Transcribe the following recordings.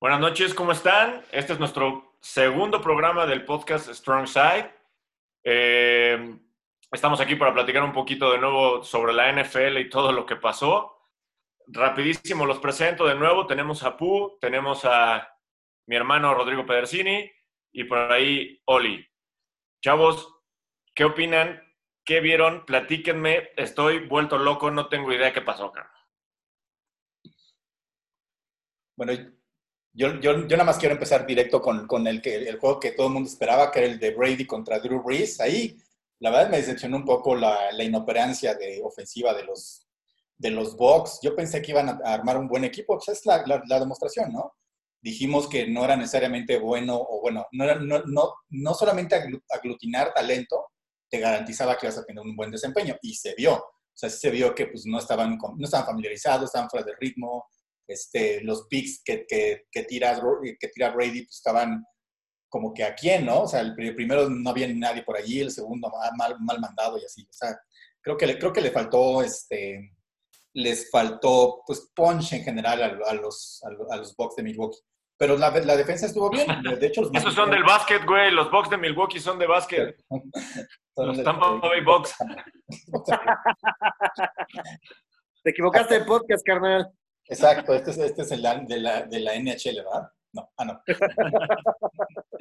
Buenas noches, ¿cómo están? Este es nuestro segundo programa del podcast Strong Side. Eh, estamos aquí para platicar un poquito de nuevo sobre la NFL y todo lo que pasó. Rapidísimo los presento de nuevo. Tenemos a Pu, tenemos a mi hermano Rodrigo Pedersini y por ahí Oli. Chavos, ¿qué opinan? ¿Qué vieron? Platíquenme. Estoy vuelto loco, no tengo idea qué pasó, acá. Bueno, yo, yo, yo, nada más quiero empezar directo con, con el, que, el juego que todo el mundo esperaba, que era el de Brady contra Drew Brees. Ahí, la verdad, me decepcionó un poco la, la inoperancia de ofensiva de los, de los Bucks. Yo pensé que iban a armar un buen equipo. Pues es la, la, demostración, ¿no? Dijimos que no era necesariamente bueno, o bueno, no, era, no, no, no solamente aglutinar talento te garantizaba que ibas a tener un buen desempeño. Y se vio. O sea, se vio que pues, no, estaban, no estaban familiarizados, estaban fuera de ritmo, este, los picks que, que, que, tira, que tira Brady pues, estaban como que a quién, ¿no? O sea, el primero no había nadie por allí, el segundo mal, mal mandado y así. O sea, creo que le, creo que le faltó, este, les faltó, pues, punch en general a, a los, a, los Bucks de Milwaukee. Pero la, la, defensa estuvo bien. De hecho, los Esos son del básquet, güey. Los Bucks de Milwaukee son de básquet. los Tampa Bay Bucks. Te equivocaste de podcast, carnal. Exacto, este es, este es el de la, de la NHL, ¿verdad? No, ah, no.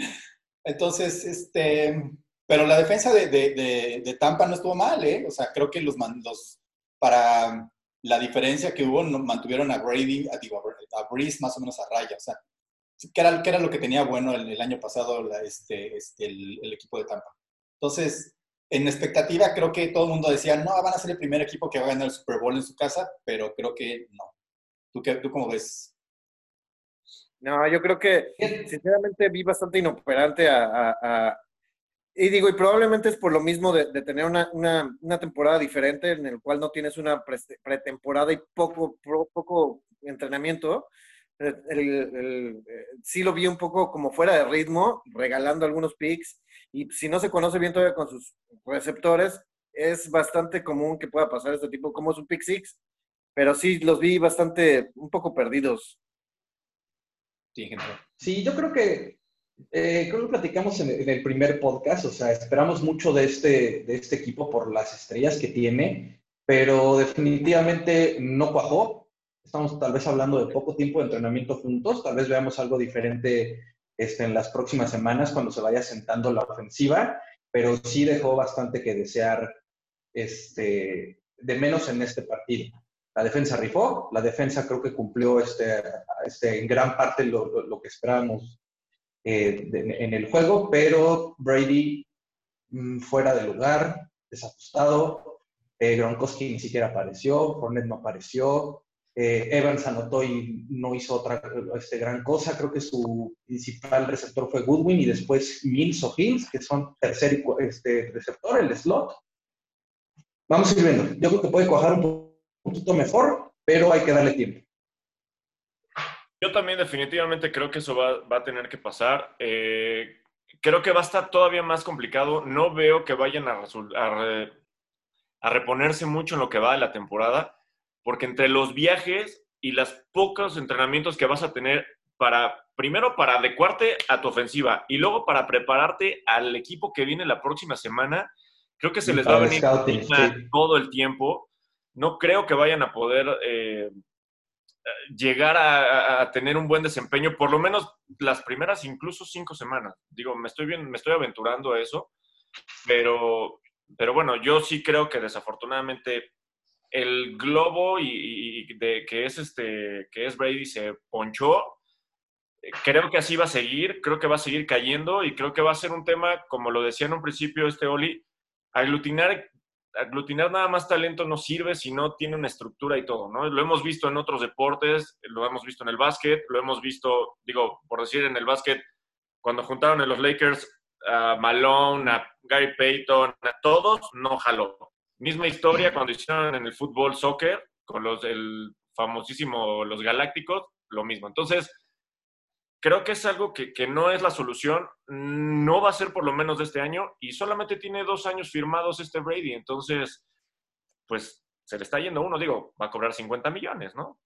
Entonces, este, pero la defensa de, de, de, Tampa no estuvo mal, ¿eh? O sea, creo que los, los para la diferencia que hubo, mantuvieron a Brady, a, digo, a Breeze más o menos a raya, o sea, que era, que era lo que tenía bueno el, el año pasado la, este, este, el, el, equipo de Tampa. Entonces, en expectativa, creo que todo el mundo decía, no, van a ser el primer equipo que va a ganar el Super Bowl en su casa, pero creo que no. ¿Tú, qué, tú cómo ves? No, yo creo que sinceramente vi bastante inoperante a, a, a, y digo, y probablemente es por lo mismo de, de tener una, una, una, temporada diferente en el cual no tienes una pretemporada y poco, poco entrenamiento. El, el, el, sí lo vi un poco como fuera de ritmo, regalando algunos picks. Y si no se conoce bien todavía con sus receptores, es bastante común que pueda pasar este tipo, como es un pick six, pero sí los vi bastante, un poco perdidos. Sí, sí yo creo que, eh, creo que platicamos en, en, el primer podcast, o sea, esperamos mucho de este, de este equipo por las estrellas que tiene, pero definitivamente no cuajó. Estamos tal vez hablando de poco tiempo de entrenamiento juntos, tal vez veamos algo diferente este, en las próximas semanas cuando se vaya sentando la ofensiva, pero sí dejó bastante que desear este, de menos en este partido. La defensa rifó, la defensa creo que cumplió este, este, en gran parte lo, lo que esperábamos eh, de, en el juego, pero Brady mmm, fuera de lugar, desajustado, eh, Gronkowski ni siquiera apareció, Fournette no apareció, eh, Evans anotó y no hizo otra este, gran cosa, creo que su principal receptor fue Goodwin y después Mills o Hills, que son tercer este, receptor, el slot. Vamos a ir viendo, yo creo que puede cuajar un poco poquito mejor, pero hay que darle tiempo. Yo también definitivamente creo que eso va, va a tener que pasar. Eh, creo que va a estar todavía más complicado. No veo que vayan a, a, re, a, reponerse mucho en lo que va de la temporada, porque entre los viajes y los pocos entrenamientos que vas a tener para, primero para adecuarte a tu ofensiva y luego para prepararte al equipo que viene la próxima semana, creo que se les va a venir scouting, sí. todo el tiempo no creo que vayan a poder eh, llegar a, tener un buen desempeño, por lo menos las primeras incluso cinco semanas. Digo, me estoy, bien, me estoy aventurando a eso, pero, pero bueno, yo sí creo que desafortunadamente el globo y, y de, que, es este, que es Brady se ponchó. Creo que así va a seguir, creo que va a seguir cayendo y creo que va a ser un tema, como lo decía en un principio este Oli, aglutinar aglutinar nada más talento no sirve si no tiene una estructura y todo, ¿no? Lo hemos visto en otros deportes, lo hemos visto en el básquet, lo hemos visto, digo, por decir en el básquet, cuando juntaron en los Lakers a Malone, a Gary Payton, a todos, no jaló. Misma historia cuando hicieron en el fútbol soccer, con los el famosísimo los Galácticos, lo mismo. Entonces, creo que es algo que, que, no es la solución, no va a ser por lo menos de este año y solamente tiene dos años firmados este Brady, entonces, pues se le está yendo uno, digo, va a cobrar 50 millones, ¿no?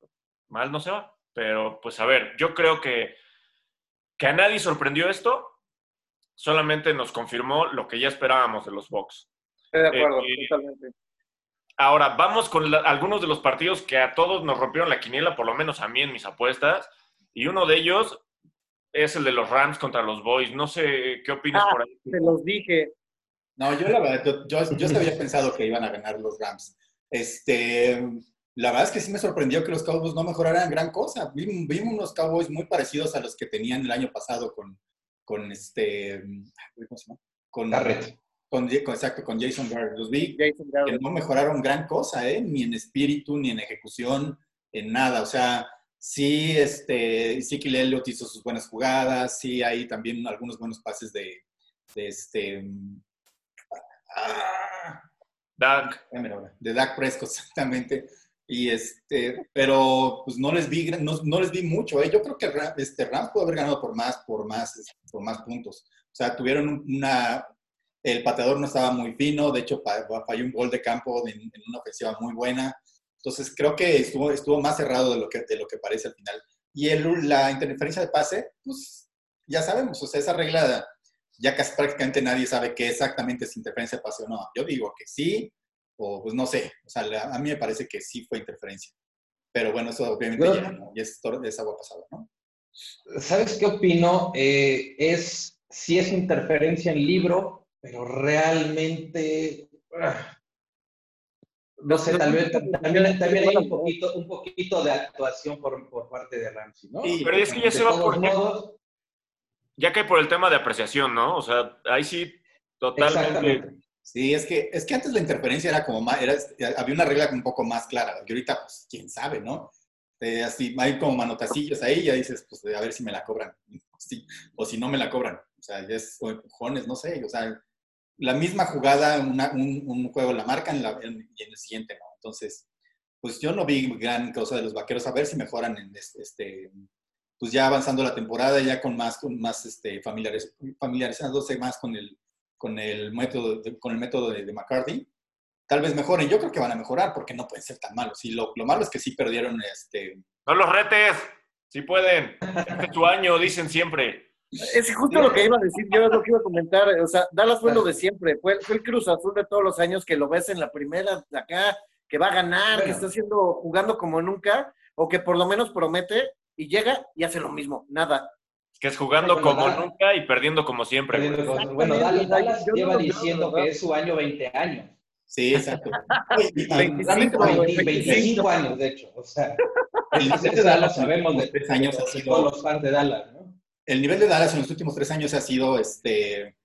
Mal no se va. Pero, pues a ver, yo creo que, que a nadie sorprendió esto, solamente nos confirmó lo que ya esperábamos de los Bucks. Estoy de acuerdo, eh, totalmente. Ahora, vamos con algunos de los partidos que a todos nos rompieron la quiniela, por lo menos a mí en mis apuestas. Y uno de ellos es el de los Rams contra los Boys. No sé qué opinas ah, por ahí. Te los dije. No, yo la verdad, yo, yo, había pensado que iban a ganar los Rams. Este, la verdad es que sí me sorprendió que los Cowboys no mejoraran gran cosa. Vimos, unos Cowboys muy parecidos a los que tenían el año pasado con, con este, ¿cómo se llama? Con, Con, exacto, con Jason Garrett. Los vi que no mejoraron gran cosa, ¿eh? Ni en espíritu, ni en ejecución, en nada. O sea, sí, este, sí que Elliott hizo sus buenas jugadas, sí hay también algunos buenos pases de, de este... Ah, Dak. De Dak Prescott, exactamente. Y este, pero pues no les vi, no, les vi mucho. ¿eh? Yo creo que este, Rams pudo haber ganado por más, por más, por más puntos. O sea, tuvieron una, el pateador no estaba muy fino, de hecho falló un gol de campo en, una ofensiva muy buena. Entonces creo que estuvo, estuvo más cerrado de lo, que, de lo que parece al final. Y el, la interferencia de pase, pues ya sabemos, o sea, esa regla ya casi prácticamente nadie sabe qué exactamente es interferencia de pase o no. Yo digo que sí, o pues no sé, o sea, a mí me parece que sí fue interferencia. Pero bueno, eso obviamente ya, ¿no? es, es, agua pasada, ¿no? ¿Sabes qué opino? Eh, es, sí es interferencia en libro, pero realmente... Ah, no sé, tal vez también, también hay un poquito, un poquito de actuación por, por parte de Ramsey, ¿no? Sí, pero es que ya se va por... Modos, ya que por el tema de apreciación, ¿no? O sea, ahí sí totalmente Sí, es que, es que antes la interferencia era como más, era, había una regla un poco más clara, y ahorita, pues, quién sabe, ¿no? Eh, así, hay como manotacillos ahí, ya dices, pues, a ver si me la cobran, o si no me la cobran, o sea, ya es empujones, no sé, o sea, la misma jugada, un, un, juego la marcan y en el siguiente no, entonces, pues yo no vi gran cosa de los vaqueros, a ver si mejoran en este, pues ya avanzando la temporada, ya con más, con más este, familiares, familiarizándose más con el, con el método, de, con el método de, McCarthy, tal vez mejoren. Yo creo que van a mejorar porque no pueden ser tan malos. Y lo, lo malo es que sí perdieron este... No los retes, sí pueden. Este es tu año, dicen siempre. Es justo lo que iba a decir, yo es lo que iba a comentar. O sea, Dallas fue lo de siempre. Fue, el Cruz Azul de todos los años que lo ves en la primera de acá, que va a ganar, que está haciendo, jugando como nunca, o que por lo menos promete y llega y hace lo mismo. Nada. Que es jugando como nunca y perdiendo como siempre. bueno, Dallas, lleva diciendo que es su año 20 años. Sí, exacto. 25, años, de hecho. O sea, el de Dallas sabemos de tres años ha sido, todos los fans de Dallas, ¿no? El nivel de Dallas en los últimos tres años ha sido este,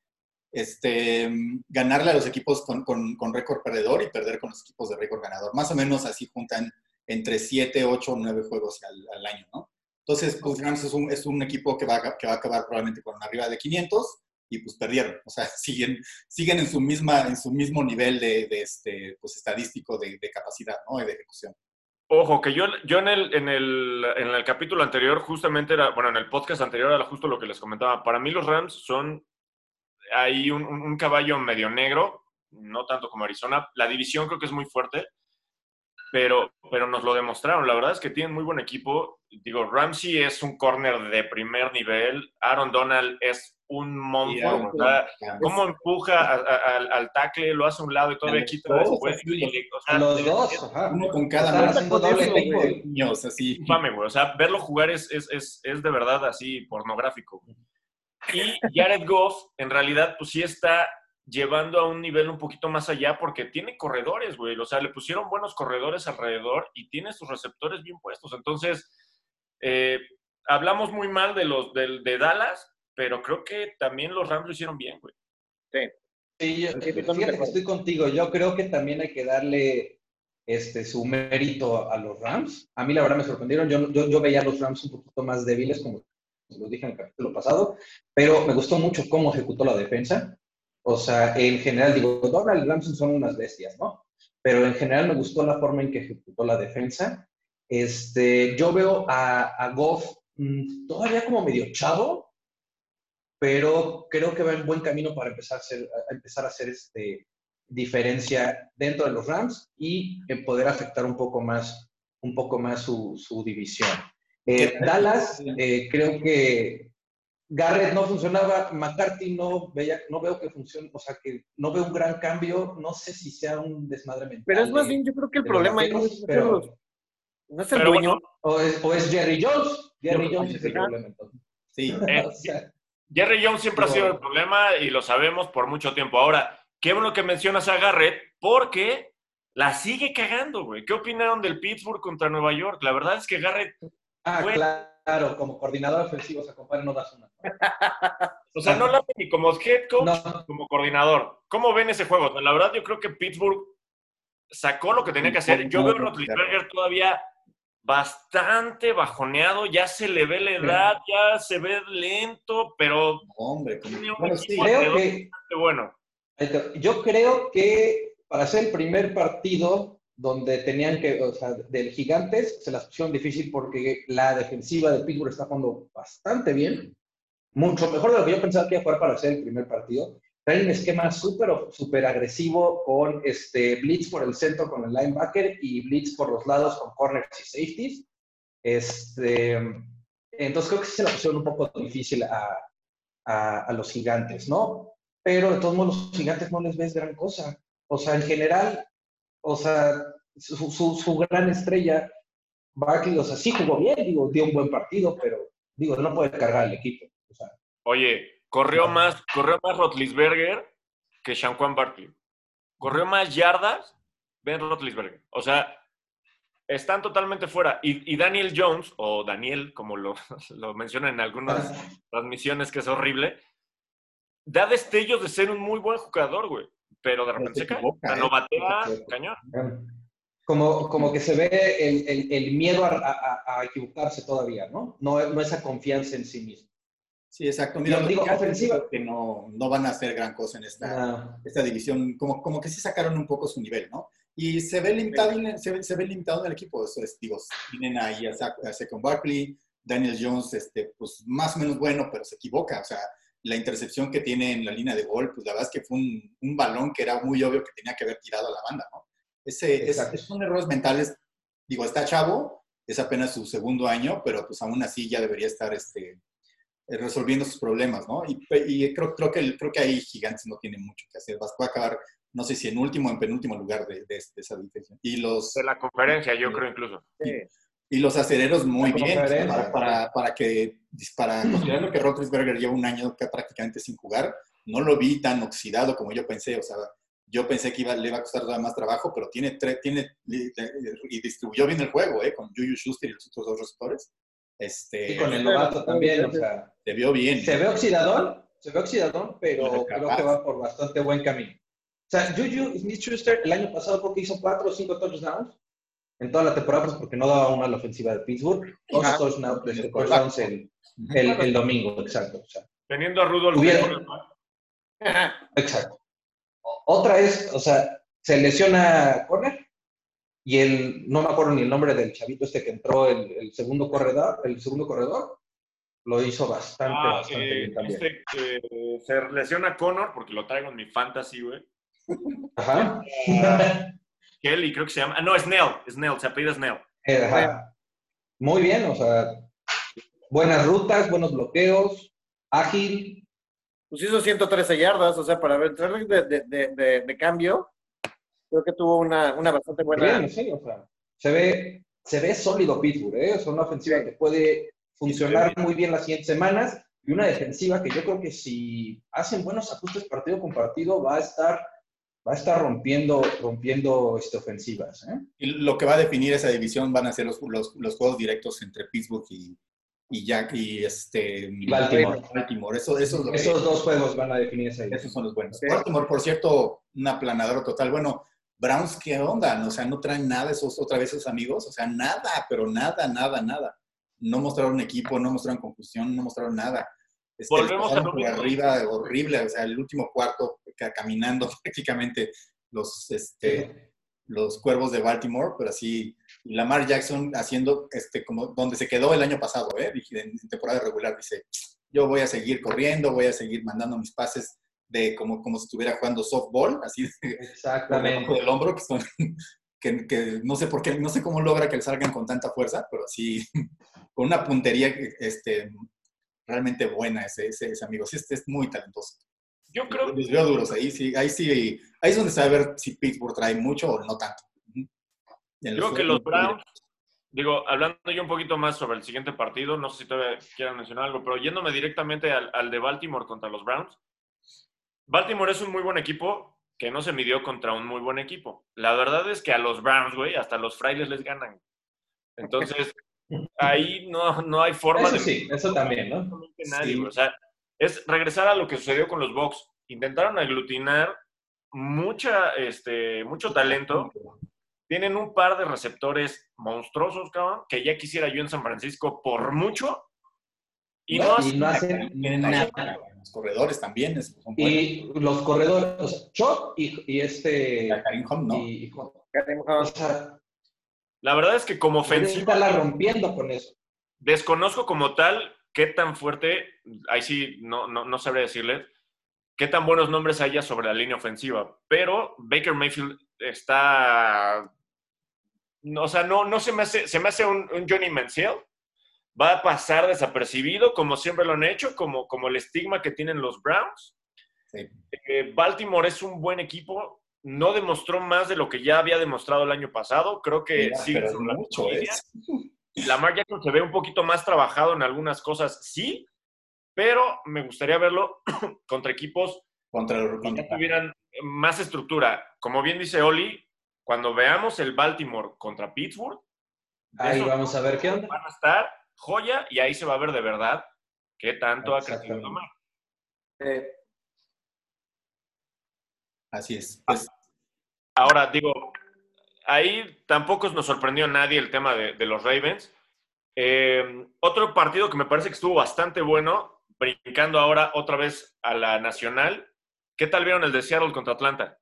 este, ganarle a los equipos con, con, con récord perdedor y perder con los equipos de récord ganador. Más o menos así juntan entre 7, 8 o 9 juegos al, al año, ¿no? Entonces, pues Rams es un, es un equipo que va, que va a acabar probablemente con arriba de 500 y pues perdieron. O sea, siguen, siguen en, su misma, en su mismo nivel de, de este, pues, estadístico de, de, capacidad ¿no? y de ejecución. Ojo, que yo, yo en, el, en, el, en el capítulo anterior justamente era, bueno, en el podcast anterior era justo lo que les comentaba. Para mí los Rams son ahí un, un caballo medio negro, no tanto como Arizona. La división creo que es muy fuerte pero, pero nos lo demostraron. La verdad es que tienen muy buen equipo. Digo, Ramsey es un corner de primer nivel. Aaron Donald es un monstruo. ¿Cómo empuja al, al tackle, lo hace a un lado y todavía quita después? los dos, uno con cada mano. así. O sea, verlo jugar es, es, es, es de verdad así pornográfico. Y Jared Goff, en realidad, pues sí está llevando a un nivel un poquito más allá porque tiene corredores, güey. O sea, le pusieron buenos corredores alrededor y tiene sus receptores bien puestos. Entonces, eh, hablamos muy mal de los de, de, Dallas, pero creo que también los Rams lo hicieron bien, güey. Sí. Sí, yo, estoy contigo. Yo creo que también hay que darle este, su mérito a los Rams. A mí la verdad me sorprendieron. Yo, yo, yo veía a los Rams un poquito más débiles, como lo dije en el capítulo pasado, pero me gustó mucho cómo ejecutó la defensa. O sea, en general, digo, Donald y Ramsey son unas bestias, ¿no? Pero en general me gustó la forma en que ejecutó la defensa. Este, yo veo a, a Goff mm, todavía como medio chavo, pero creo que va en buen camino para empezar a hacer, a empezar a hacer este, diferencia dentro de los Rams y poder afectar un poco más, un poco más su, su división. Eh, Dallas, eh, creo que Garrett no funcionaba, McCarthy no, veía, no veo que funcione, o sea, que no veo un gran cambio, no sé si sea un desmadre mental. Pero es más bien, yo creo que el problema ahí no es, no es el dueño. o, es, Jerry Jones, Jerry Jones es el problema entonces. Sí. Eh, Jerry Jones siempre ha sido el problema y lo sabemos por mucho tiempo. Ahora, qué bueno que mencionas a Garrett porque la sigue cagando, güey. ¿Qué opinaron del Pittsburgh contra Nueva York? La verdad es que Garrett. Ah, claro, como coordinador ofensivo, o sea, compadre, no das una. o sea, no la ni como head coach, como coordinador. ¿Cómo ven ese juego? La verdad, yo creo que Pittsburgh sacó lo que tenía que hacer. Yo veo a Rotlisberger todavía bastante bajoneado, ya se le ve la edad, ya se ve lento, pero hombre, como... creo que, bueno. Yo creo que para ser el primer partido donde tenían que, o sea, del Gigantes, se las pusieron difícil porque la defensiva de Pittsburgh está jugando bastante bien, mucho mejor de lo que yo pensaba que iba a jugar para ser el primer partido. Trae un esquema súper super agresivo con este blitz por el centro con el linebacker y blitz por los lados con corners y safeties. Este, entonces creo que se la pusieron un poco difícil a, a, a los gigantes, ¿no? Pero de todos modos los gigantes no les ves gran cosa. O sea, en general, o sea, su, gran estrella, Barkley, o sea, sí jugó bien, digo, dio un buen partido, pero digo, no puede cargar el equipo. Oye, corrió más, corrió más Rotlisberger que Juan Barkley. Corrió más yardas Ben Rotlisberger. O sea, están totalmente fuera. Y, Daniel Jones, o Daniel, como lo, lo mencionan en algunas transmisiones, que es horrible, da destellos de ser un muy buen jugador, güey pero de repente se, cae. no batea cañón. Como, como que se ve el, el, el miedo a, a, equivocarse todavía, ¿no? ¿no? No esa confianza en sí mismo. Sí, exacto. Mira, digo, ofensiva. que no, no van a hacer gran cosa en esta, esta división. Como, como que sí sacaron un poco su nivel, ¿no? Y se ve limitado, en, se, ve, se ve limitado en el equipo. Eso es, digo, tienen ahí a, a Second Barkley, Daniel Jones, este, pues más o menos bueno, pero se equivoca. O sea, la intercepción que tiene en la línea de gol, pues la verdad es que fue un, un balón que era muy obvio que tenía que haber tirado a la banda, ¿no? Ese, es, son errores mentales. Digo, está chavo, es apenas su segundo año, pero pues aún así ya debería estar este, resolviendo sus problemas, ¿no? Y, y creo, creo, que, creo que ahí Gigantes no tiene mucho que hacer. Va a acabar, no sé si en último o en penúltimo lugar de, de, esa división. Y los, de la conferencia, yo creo incluso. Sí. Y los acereros muy bien, para, para, para, que, para considerando que Rotlisberger lleva un año prácticamente sin jugar, no lo vi tan oxidado como yo pensé, o sea, yo pensé que iba, le iba a costar más trabajo, pero tiene, tiene y distribuyó bien el juego, ¿eh? Con Juju Schuster y los otros dos receptores. Este, y con el novato también, o sea. Se vio bien. Se ve oxidador, se ve oxidador, pero creo que va por bastante buen camino. O sea, Juju Smith-Schuster el año pasado porque hizo cuatro o cinco touchdowns, en toda la temporada, pues porque no daba una a la ofensiva de Pittsburgh. Dos touchdowns el, el, el, domingo, exacto. O sea, Teniendo a Rudolph. Exacto. Otra es, o sea, se lesiona Corner y el, no me acuerdo ni el nombre del chavito este que entró, el, el segundo corredor, el segundo corredor, lo hizo bastante, ah, bastante eh, bien también. Este, eh, se lesiona Connor, porque lo traigo en mi fantasy, güey. Ajá. Kelly, creo que se llama. Ah, no, Snell, Snell, se apellida Snell. Eh, Muy bien, o sea, buenas rutas, buenos bloqueos, ágil. Pues hizo 113 yardas, o sea, para entrar de, de, de, de, cambio, creo que tuvo una, una bastante buena. Bien, sí, o sea, se ve, se ve sólido Pittsburgh, ¿eh? Es una ofensiva que puede funcionar muy bien las siguientes semanas y una defensiva que yo creo que si hacen buenos ajustes partido con partido va a estar va a estar rompiendo, rompiendo este, ofensivas. ¿eh? Y lo que va a definir esa división van a ser los, los, los juegos directos entre Pittsburgh y, y Jack y este Baltimore. Baltimore. Eso, eso es Esos dos juegos van a definir esa división. Esos son los buenos. Baltimore, por cierto, un aplanador total. Bueno, Browns, ¿qué onda? O sea, no traen nada esos otra vez esos amigos. O sea, nada, pero nada, nada, nada. No mostraron equipo, no mostraron confusión, no mostraron nada. Este, Volvemos a lo arriba, horrible, o sea, el último cuarto caminando prácticamente los, este, los cuervos de Baltimore, pero así Lamar Jackson haciendo este, como donde se quedó el año pasado, ¿eh? en temporada regular, dice, yo voy a seguir corriendo, voy a seguir mandando mis pases de como, como si estuviera jugando softball, así Exactamente. del hombro, que, que, no sé por qué, no sé cómo logra que le salgan con tanta fuerza, pero sí, con una puntería este, realmente buena ese, ese, amigo. Sí, este es muy talentoso. Yo creo. Los veo duros ahí, sí, ahí sí, ahí es donde se va a ver si Pittsburgh trae mucho o no tanto. Creo que los Browns, digo, hablando yo un poquito más sobre el siguiente partido, no sé si todavía quieran mencionar algo, pero yéndome directamente al, al de Baltimore contra los Browns. Baltimore es un muy buen equipo que no se midió contra un muy buen equipo. La verdad es que a los Browns, güey, hasta los frailes les ganan. Entonces, ahí no, no hay forma de... Sí, eso también, ¿no? Nadie, O sea, es regresar a lo que sucedió con los Bucks. Intentaron aglutinar mucha, este, mucho talento. Tienen un par de receptores monstruosos, cabrón, que ya quisiera yo en San Francisco por mucho. Y no, hacen nada. Los corredores también. y los corredores, o sea, Chop y, este... Karim Home, ¿no? Y, o sea, la verdad es que como ofensiva... la rompiendo con eso. Desconozco como tal qué tan fuerte, ahí sí no, no, no sabré decirles, qué tan buenos nombres haya sobre la línea ofensiva, pero Baker Mayfield está... O sea, no, no se me hace, se me hace un, Johnny Manziel. Va a pasar desapercibido, como siempre lo han hecho, como, como el estigma que tienen los Browns. Eh, Baltimore es un buen equipo, no demostró más de lo que ya había demostrado el año pasado. Creo que sí. Pero mucho, ¿eh? Lamar Jackson se ve un poquito más trabajado en algunas cosas, sí, pero me gustaría verlo contra equipos contra, que tuvieran más estructura. Como bien dice Oli, cuando veamos el Baltimore contra Pittsburgh, ahí vamos a ver qué onda. Van a estar joya y ahí se va a ver de verdad qué tanto ha crecido Lamar. Eh, así es. Pues, Ahora, digo, ahí tampoco nos sorprendió nadie el tema de, los Ravens. Eh, otro partido que me parece que estuvo bastante bueno, brincando ahora otra vez a la nacional. ¿Qué tal vieron el de Seattle contra Atlanta?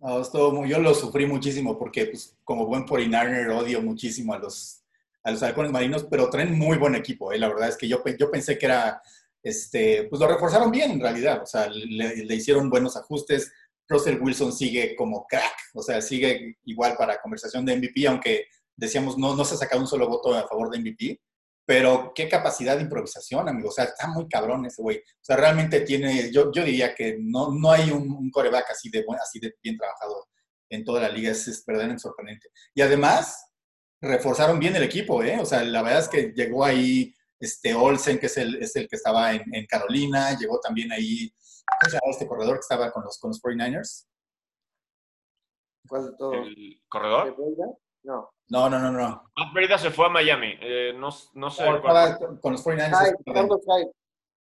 yo lo sufrí muchísimo porque, pues, como buen 49 odio muchísimo a los, a los halcones marinos, pero traen muy buen equipo. ¿eh? La verdad es que yo, yo pensé que era, este, pues lo reforzaron bien en realidad. O sea, le hicieron buenos ajustes Russell Wilson sigue como crack, o sea, sigue igual para conversación de MVP, aunque decíamos no, no se ha sacado un solo voto a favor de MVP, pero qué capacidad de improvisación, amigo, o sea, está muy cabrón ese güey. O sea, realmente tiene, yo, yo diría que no, no hay un, coreback así de, así de bien trabajado en toda la liga, es, es verdaderamente sorprendente. Y además, reforzaron bien el equipo, ¿eh? O sea, la verdad es que llegó ahí este Olsen, que es el, es el que estaba en, en Carolina, llegó también ahí ¿Cómo se llama este corredor que estaba con los, con los 49ers? ¿Cuál de todos? ¿El corredor? No. No, no, no, no. Matt Breda se fue a Miami. Eh, no, no, sé. con los 49ers. Carlos Hyde.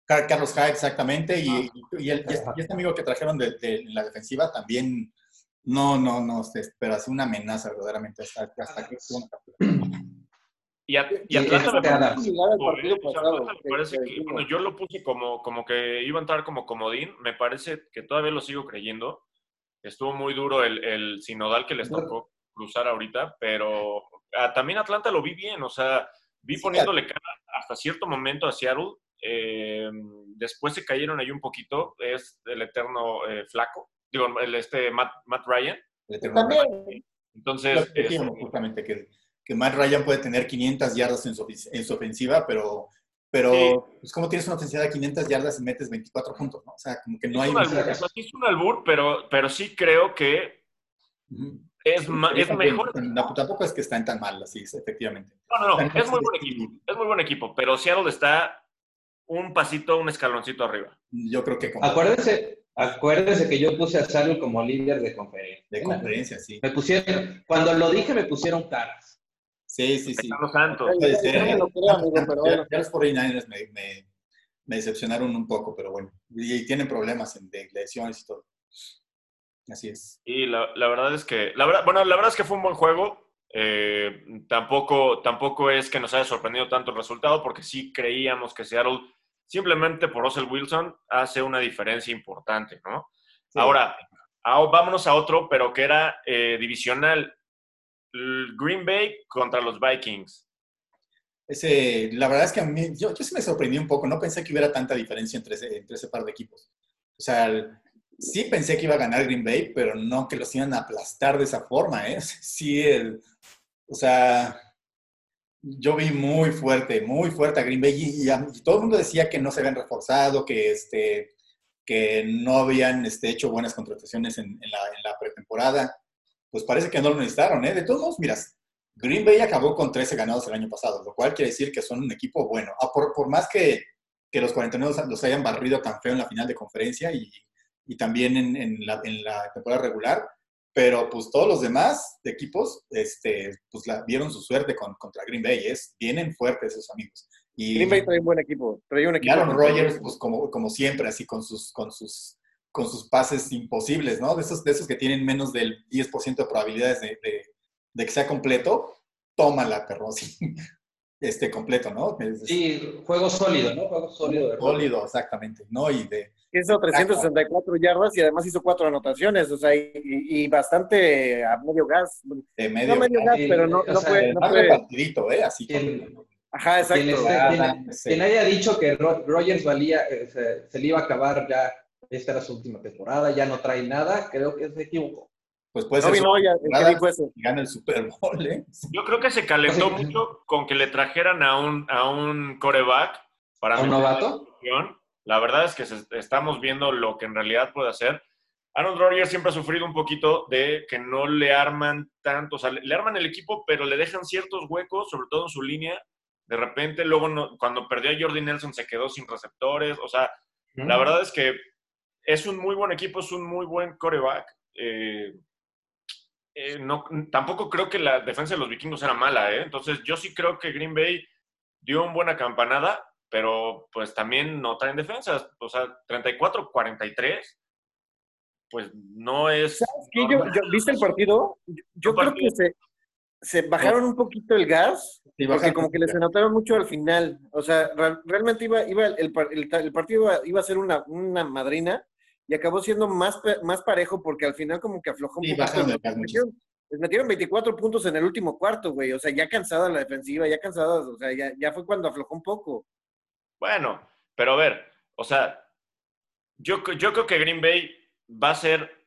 Carlos Hyde, exactamente. Y, y, el, este, y, este, amigo que trajeron de, de, la defensiva también, no, no, no, pero hace una amenaza verdaderamente hasta, hasta que y, Atlanta me parece, que, bueno, yo lo puse como, como que iba a entrar como comodín, me parece que todavía lo sigo creyendo. Estuvo muy duro el, el sinodal que les tocó cruzar ahorita, pero también Atlanta lo vi bien, o sea, vi poniéndole cara hasta cierto momento a Seattle. Eh, después se cayeron ahí un poquito, es el eterno eh, flaco, digo, el, este Matt, Matt Ryan. Entonces, justamente que que Matt Ryan puede tener 500 yardas en su, en su ofensiva, pero, pero pues, ¿cómo tienes una ofensiva de 500 yardas y metes 24 puntos? ¿no? O sea, como que no hay... Un albur, es un albur, pero, pero sí creo que es, es mejor. tampoco es que estén tan mal, así, efectivamente. No, no, no, es muy buen equipo, es muy buen equipo, pero Seattle está un pasito, un escaloncito arriba. Yo creo que... Acuérdense, acuérdense que yo puse a Seattle como líder de conferencia. De conferencia, sí. Me pusieron, cuando lo dije me pusieron caras. Sí, sí, sí. Los Santos. Puede ser. Ya, los 49ers me, me, me, decepcionaron un poco, pero bueno. Y, tienen problemas de lesiones y todo. Así es. Y la, la, verdad es que, la verdad, bueno, la verdad es que fue un buen juego. Eh, tampoco, tampoco es que nos haya sorprendido tanto el resultado, porque sí creíamos que Seattle, simplemente por Russell Wilson, hace una diferencia importante, ¿no? Ahora, vámonos a otro, pero que era eh, divisional. Green Bay contra los Vikings. Ese, la verdad es que a mí, yo, yo sí me sorprendí un poco, no pensé que hubiera tanta diferencia entre ese, entre ese par de equipos. O sea, sí pensé que iba a ganar Green Bay, pero no que los iban a aplastar de esa forma, ¿eh? Sí, el, o sea, yo vi muy fuerte, muy fuerte a Green Bay y, todo el mundo decía que no se habían reforzado, que, este, que no habían este, hecho buenas contrataciones en, la, en, la, pretemporada. Pues parece que no lo necesitaron, ¿eh? De todos modos, miras, Green Bay acabó con 13 ganados el año pasado, lo cual quiere decir que son un equipo bueno. Ah, por, por, más que, que los 49 los hayan barrido tan feo en la final de conferencia y, y también en, en, la, en la temporada regular, pero pues todos los demás equipos, este, pues la, vieron su suerte con, contra Green Bay. Es, vienen fuertes esos amigos. Y, Green Bay trae un buen equipo. Trae un equipo. Aaron Rodgers, pues como, como siempre, así con sus, con sus, con sus pases imposibles, ¿no? De esos, de esos que tienen menos del 10% de probabilidades de, de, de, que sea completo, tómala, perro, así. Este, completo, ¿no? Sí, juego sólido, ¿no? Juego sólido. Sólido, exactamente, ¿no? Y de, Hizo 364 yardas y además hizo cuatro anotaciones, o sea, y, bastante a medio gas. De medio, no medio gas, pero no, no fue... No fue... ¿eh? Así Ajá, exacto. Quien, haya dicho que Rogers valía, eh, se, le iba a acabar ya, esta era su última temporada, ya no trae nada, creo que se equivocó. Pues puede ser. No, ya, Gana el Super Bowl, ¿eh? Yo creo que se calentó mucho con que le trajeran a un, a un coreback para... ¿A un novato? La verdad es que estamos viendo lo que en realidad puede hacer. Aaron Rodgers siempre ha sufrido un poquito de que no le arman tanto, o sea, le, arman el equipo, pero le dejan ciertos huecos, sobre todo en su línea. De repente, luego cuando perdió a Jordi Nelson se quedó sin receptores. O sea, la verdad es que es un muy buen equipo, es un muy buen coreback. Eh, eh, no, tampoco creo que la defensa de los vikingos era mala, ¿eh? Entonces, yo sí creo que Green Bay dio una buena campanada pero pues también no traen defensas. O sea, 34-43, pues no es... ¿Viste el partido? Yo, creo que se, se bajaron un poquito el gas, porque como que les anotaron mucho al final. O sea, realmente iba, iba el, el, partido iba, a ser una, una madrina y acabó siendo más, más parejo porque al final como que aflojó un poco. Les metieron 24 puntos en el último cuarto, güey. O sea, ya cansada la defensiva, ya cansada, o sea, ya, ya fue cuando aflojó un poco. Bueno, pero a ver, o sea, yo, yo creo que Green Bay va a ser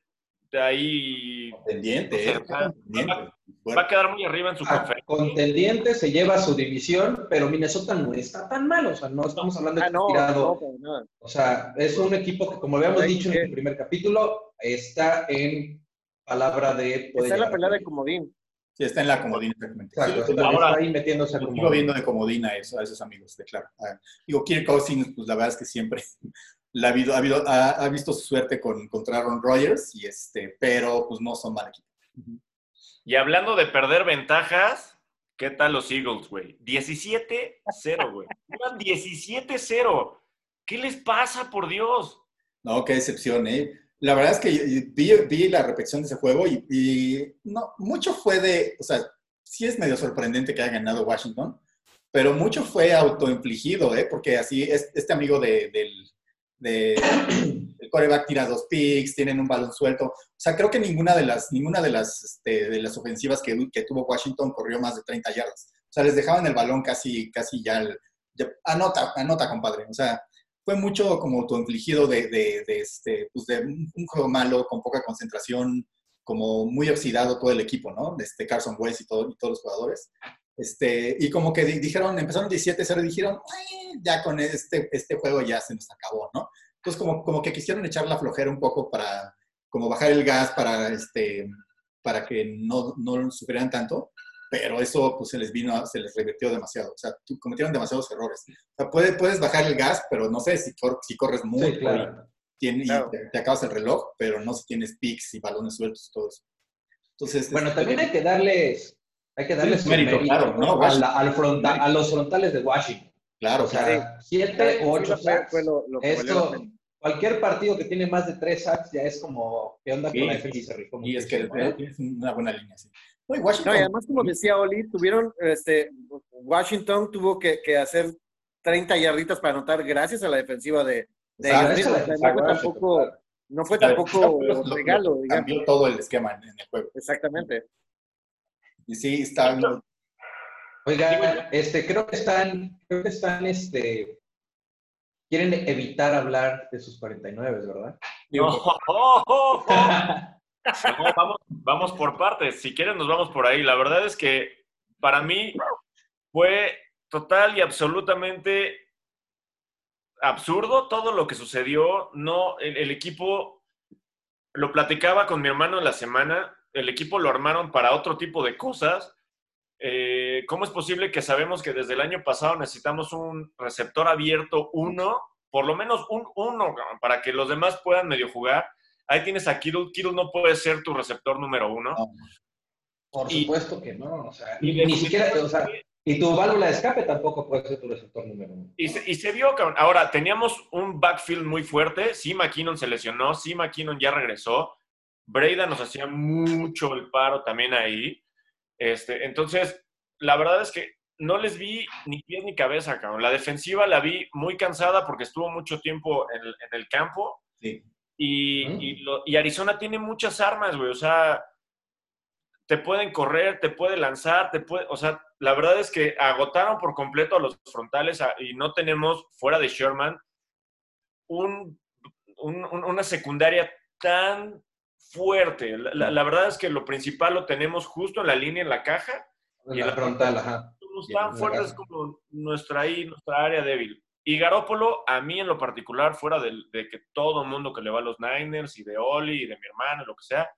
ahí. Contendiente, ¿eh? va, a quedar muy arriba en su ah, conferencia. Contendiente, se lleva su división, pero Minnesota no está tan mal, o sea, no estamos hablando de ah, O sea, es un equipo que, como habíamos dicho en el primer capítulo, está en palabra de. Está en la pelea de comodín. Sí, está en la comodina, exactamente. ahora, está ahí metiéndose a Sigo viendo de comodina a, eso, a esos amigos, de claro. Ah, digo, Kirk Cousins, pues la verdad es que siempre la ha, habido, ha, habido, ha, visto su suerte con, contra Aaron Rodgers, y este, pero pues no son mal equipo. Y hablando de perder ventajas, ¿qué tal los Eagles, güey? 17-0, güey. 17-0. ¿Qué les pasa, por Dios? No, qué decepción, ¿eh? la verdad es que vi, la repetición de ese juego y, no, mucho fue de, o sea, sí es medio sorprendente que haya ganado Washington, pero mucho fue autoinfligido, ¿eh? Porque así, es, este amigo de, del de, el coreback tira dos picks, tienen un balón suelto. O sea, creo que ninguna de las, ninguna de las, este, de las ofensivas que, que, tuvo Washington corrió más de 30 yardas. O sea, les dejaban el balón casi, casi ya, ya anota, anota, compadre. O sea, fue mucho como autoinfligido de, de, de, este, pues de un, juego malo, con poca concentración, como muy oxidado todo el equipo, ¿no? Este Carson West y, todo, y todos los jugadores. Este, y como que dijeron, empezaron 17-0 y dijeron, ya con este, este juego ya se nos acabó, ¿no? Entonces como, como que quisieron echar la flojera un poco para como bajar el gas para, este, para que no, no sufrieran tanto pero eso pues se les vino, se les revirtió demasiado. O sea, cometieron demasiados errores. O sea, puedes, puedes bajar el gas, pero no sé si, si corres muy y, te, acabas el reloj, pero no si tienes picks y balones sueltos, todo eso. Entonces, bueno, este, también hay que darles, hay que darles mérito, claro, ¿no? al frontal, a los frontales de Washington. Claro, o sea, siete o ocho sacks. esto, cualquier partido que tiene más de tres sacks ya es como, ¿qué onda con la defensa? Y es que es una buena línea, sí. No, y además, como decía Oli, tuvieron, este, Washington tuvo que, que, hacer 30 yarditas para anotar gracias a la defensiva de, de no, fue tampoco, no fue tampoco regalo. Digamos. Cambió todo el esquema en, el juego. Exactamente. Y sí, está... Oiga, este, creo que están, creo que están, este, quieren evitar hablar de sus 49, ¿verdad? vamos, vamos por partes. Si quieren, nos vamos por ahí. La verdad es que para mí fue total y absolutamente absurdo todo lo que sucedió. No, el, equipo lo platicaba con mi hermano en la semana. El equipo lo armaron para otro tipo de cosas. Eh, ¿Cómo es posible que sabemos que desde el año pasado necesitamos un receptor abierto uno, por lo menos un uno, para que los demás puedan medio jugar? Ahí tienes a Kittle. Kittle no puede ser tu receptor número uno. Por supuesto que no. O sea, ni siquiera, o sea, y tu válvula de escape tampoco puede ser tu receptor número uno. Y se, y se vio, ahora teníamos un backfield muy fuerte. Sí, McKinnon se lesionó, sí, McKinnon ya regresó. Breda nos hacía mucho el paro también ahí. Este, entonces, la verdad es que no les vi ni pies ni cabeza, cabrón. La defensiva la vi muy cansada porque estuvo mucho tiempo en el, campo. Sí. Y, y, Arizona tiene muchas armas, güey. O sea, te pueden correr, te puede lanzar, te puede, o sea, la verdad es que agotaron por completo a los frontales y no tenemos fuera de Sherman un, una secundaria tan fuerte. La, verdad es que lo principal lo tenemos justo en la línea, en la caja. y en la frontal, ajá. Tan fuertes como nuestra, ahí, nuestra área débil. Y Garópolo, a mí en lo particular, fuera de, de que todo el mundo que le va a los Niners y de Oli y de mi hermano, lo que sea,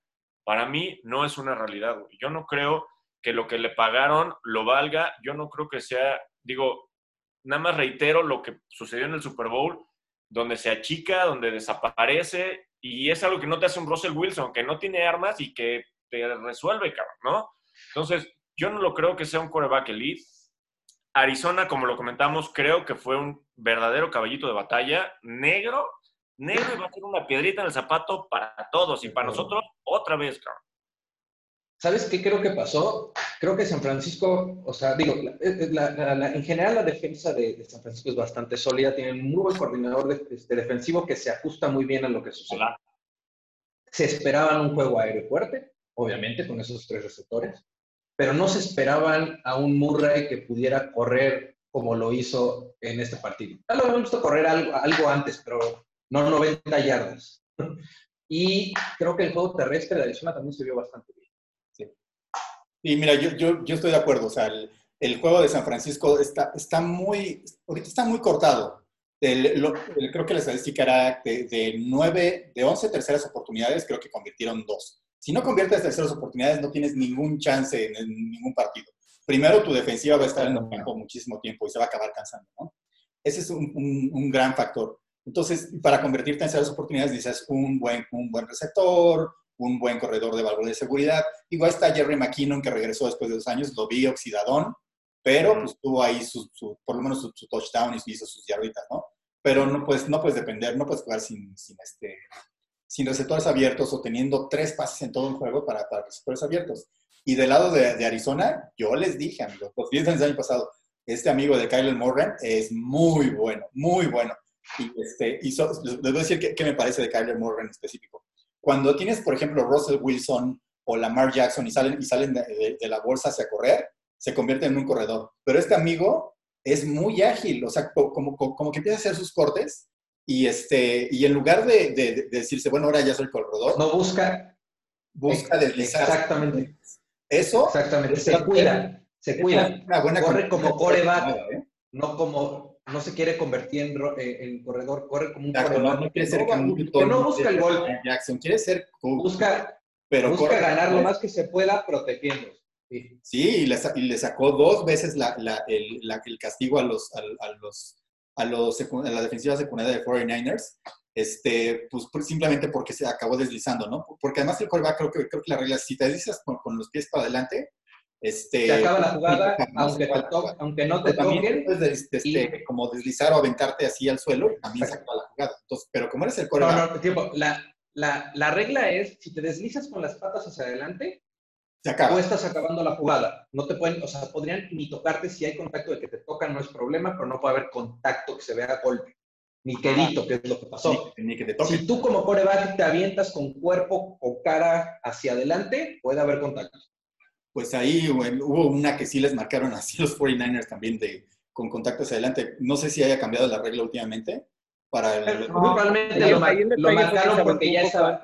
para mí no es una realidad. Yo no creo que lo que le pagaron lo valga. Yo no creo que sea, digo, nada más reitero lo que sucedió en el Super Bowl, donde se achica, donde desaparece, y es algo que no te hace un Russell Wilson, que no tiene armas y que te resuelve, cabrón, ¿no? Entonces, yo no lo creo que sea un coreback elite. Arizona, como lo comentamos, creo que fue un verdadero caballito de batalla negro negro va a ser una piedrita en el zapato para todos y para nosotros otra vez, cabrón. ¿Sabes qué creo que pasó? Creo que San Francisco, o sea, digo, en general la defensa de, San Francisco es bastante sólida, tiene un muy buen coordinador de, este, defensivo que se ajusta muy bien a lo que sucede. Se esperaban un juego aéreo fuerte, obviamente, con esos tres receptores, pero no se esperaban a un Murray que pudiera correr como lo hizo en este partido. Ya lo habíamos visto correr algo, algo antes, pero no 90 yardas. Y creo que el juego terrestre de Arizona también se vio bastante bien. Y mira, yo, yo, yo estoy de acuerdo. O sea, el, juego de San Francisco está, está muy, ahorita está muy cortado. creo que la estadística era de, de, 9, de 11 terceras oportunidades, creo que convirtieron dos. Si no conviertes terceras oportunidades, no tienes ningún chance en, ningún partido. Primero, tu defensiva va a estar en el campo muchísimo tiempo y se va a acabar cansando, ¿no? Ese es un, un, un gran factor. Entonces, para convertirte en esas oportunidades, dices un buen, un buen receptor, un buen corredor de válvula de seguridad. Igual está Jerry McKinnon, que regresó después de dos años, lo vi oxidadón, pero pues tuvo ahí su, por lo menos su, touchdown y hizo sus yarditas, ¿no? Pero no puedes, no puedes depender, no puedes jugar sin, sin, este, sin receptores abiertos o teniendo tres pases en todo el juego para, para receptores abiertos. Y del lado de, de Arizona, yo les dije, amigos, los días del año pasado, este amigo de Kyler Morgan es muy bueno, muy bueno. Y, este, y les voy a decir qué, me parece de Kyler Moore en específico. Cuando tienes, por ejemplo, Russell Wilson o Lamar Jackson y salen, y salen de, la bolsa hacia correr, se convierte en un corredor. Pero este amigo es muy ágil, o sea, como, como, que empieza a hacer sus cortes y, este, y en lugar de, decirse, bueno, ahora ya soy corredor. No busca. Busca deslizar. Exactamente. Eso. Exactamente. Se cuida. Se cuida. Corre como coreback, ¿eh? no como no se quiere convertir en, eh, en corredor, corre como un corredor. No, quiere ser que no busca el gol. Jackson quiere ser busca, pero busca ganar lo más que se pueda protegiendo. Sí, sí y, le, y, le, sacó dos veces la, la, el, la, el, castigo a los, a, a los, a, los a la defensiva secundaria de 49ers, este, pues, pues, simplemente porque se acabó deslizando, ¿no? Porque además el coreback creo que, creo que la regla, si te deslizas con, con los pies para adelante, este, se acaba la jugada, aunque, aunque no te toquen. Puedes este, como deslizar o aventarte así al suelo, también se acaba la jugada. Entonces, pero como eres el coreback... No, no, tiempo. La, la, la, regla es, si te deslizas con las patas hacia adelante, se acaba. tú estás acabando la jugada. No te pueden, o sea, podrían ni tocarte si hay contacto de que te tocan, no es problema, pero no puede haber contacto que se vea golpe. Ni quedito, que es lo que pasó. Ni, que te. Si tú como coreback te avientas con cuerpo o cara hacia adelante, puede haber contacto pues ahí hubo una que sí les marcaron así los 49ers también de, con contacto hacia adelante. No sé si haya cambiado la regla últimamente. para el... Probablemente lo, lo marcaron porque ya estaba...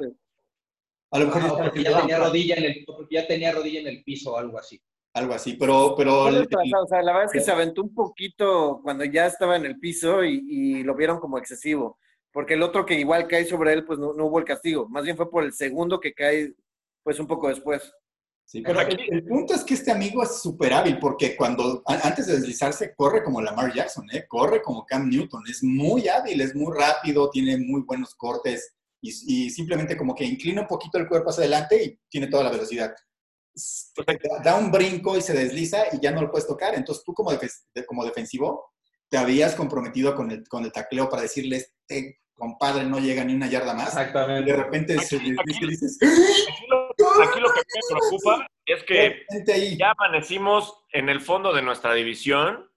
A lo mejor porque ya tenía rodilla en el, porque ya tenía rodilla en el piso o algo así. Algo así, pero... pero o sea, la verdad es que se aventó un poquito cuando ya estaba en el piso y, y, lo vieron como excesivo. Porque el otro que igual cae sobre él, pues no, no hubo el castigo. Más bien fue por el segundo que cae, pues un poco después. Sí, pero el, punto es que este amigo es súper hábil porque cuando antes de deslizarse corre como Lamar Jackson, ¿eh? corre como Cam Newton, es muy hábil, es muy rápido, tiene muy buenos cortes y, simplemente como que inclina un poquito el cuerpo hacia adelante y tiene toda la velocidad. Da un brinco y se desliza y ya no lo puedes tocar. Entonces tú como, como defensivo te habías comprometido con el, con el tacleo para decirles, este compadre no llega ni una yarda más. Exactamente. Y de repente se desliza y dices, aquí lo que me preocupa es que ya amanecimos en el fondo de nuestra división.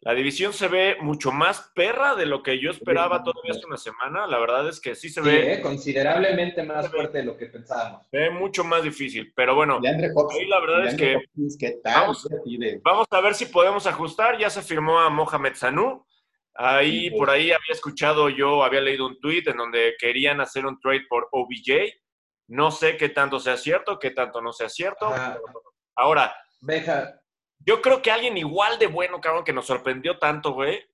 La división se ve mucho más perra de lo que yo esperaba todavía hace una semana. La verdad es que sí se ve. ¿eh? considerablemente más fuerte de lo que pensábamos. Se ve mucho más difícil. Pero bueno, ahí la verdad es que. Vamos, vamos, a ver si podemos ajustar. Ya se firmó a Mohamed Sanu. Ahí, por ahí había escuchado yo, había leído un tweet en donde querían hacer un trade por OBJ. No sé qué tanto sea cierto, qué tanto no sea cierto. Ahora, Deja. yo creo que alguien igual de bueno, cabrón, que nos sorprendió tanto, güey,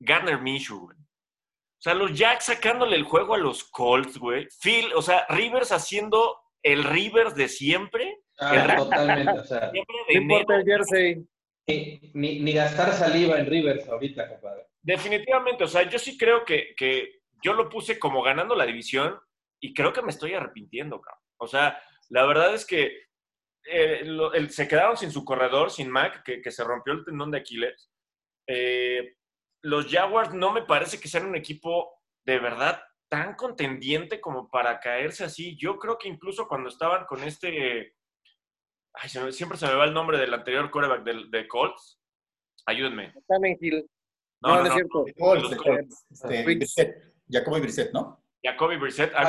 Garner Minshew, güey. O sea, los Jacks sacándole el juego a los Colts, güey. Phil, o sea, Rivers haciendo el Rivers de siempre. Ah, totalmente, o sea. Siempre de importa el jersey. Ni, ni, gastar saliva en Rivers ahorita, compadre. Definitivamente, o sea, yo sí creo que, que yo lo puse como ganando la división y creo que me estoy arrepintiendo, cabrón. O sea, la verdad es que eh, se quedaron sin su corredor, sin Mac, que, se rompió el tendón de Aquiles. Eh, los Jaguars no me parece que sean un equipo de verdad tan contendiente como para caerse así. Yo creo que incluso cuando estaban con este... Ay, siempre se me va el nombre del anterior quarterback de, de Colts. Ayúdenme. No, no, no, es cierto. Este, Jacoby Brissett, ¿no? Jacoby Brissett. Ah,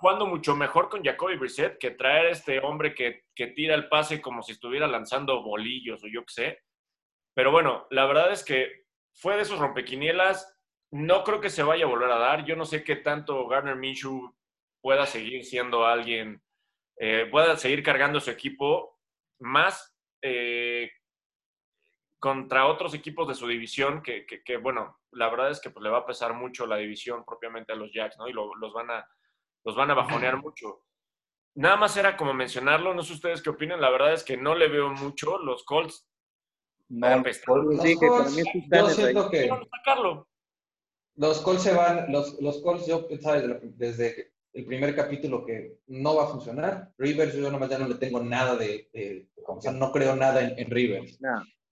jugando mucho mejor con Jacoby Brissett que traer a este hombre que, que, tira el pase como si estuviera lanzando bolillos o yo qué sé. Pero bueno, la verdad es que fue de esos rompequinielas. No creo que se vaya a volver a dar. Yo no sé qué tanto Garner Minshew pueda seguir siendo alguien, eh, pueda seguir cargando su equipo más eh, contra otros equipos de su división, que, que, bueno, la verdad es que pues, le va a pesar mucho la división propiamente a los Jacks, ¿no? Y los, van a, los van a bajonear mucho. Nada más era como mencionarlo, no sé ustedes qué opinan, la verdad es que no le veo mucho. Los Colts no, los Colts, sí, que yo siento que los Colts se van, los, los Colts yo pensaba desde el primer capítulo que no va a funcionar. Rivers yo nomás ya no le tengo nada de, o sea, no creo nada en, Rivers.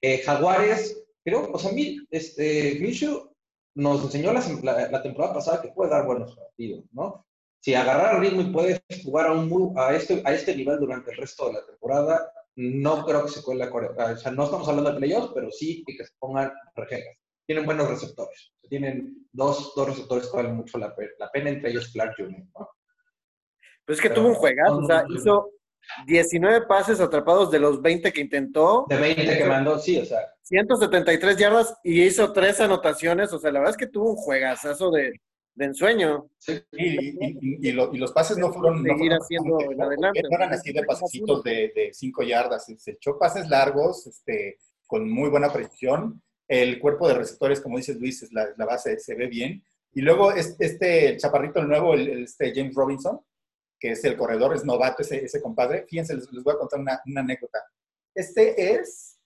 Eh, Jaguares, creo, o sea, este, Minshew nos enseñó la, temporada pasada que puede dar buenos partidos, ¿no? Si agarrar el ritmo y puedes jugar a, un, a, este, a este nivel durante el resto de la temporada, no creo que se cuele la O sea, no estamos hablando de playoffs, pero sí que se pongan rejegas. Tienen buenos receptores. Tienen dos, dos receptores que valen mucho la, pena, entre ellos Clark Jr., ¿no? Pero es que tuvo un juegazo, o sea, hizo, 19 pases atrapados de los 20 que intentó. De 20 que mandó, sí, o sea. 173 yardas y hizo tres anotaciones. O sea, la verdad es que tuvo un juegazazo de, de ensueño. Sí, y, y, los pases no fueron. Seguir haciendo en adelante. No eran así de pasecitos de 5 yardas. Se echó pases largos, este, con muy buena precisión. El cuerpo de receptores, como dices Luis, la, la base se ve bien. Y luego este, chaparrito, el nuevo, el, este James Robinson, que es el corredor, es novato ese, ese compadre. Fíjense, les, voy a contar una, una, anécdota. Este es,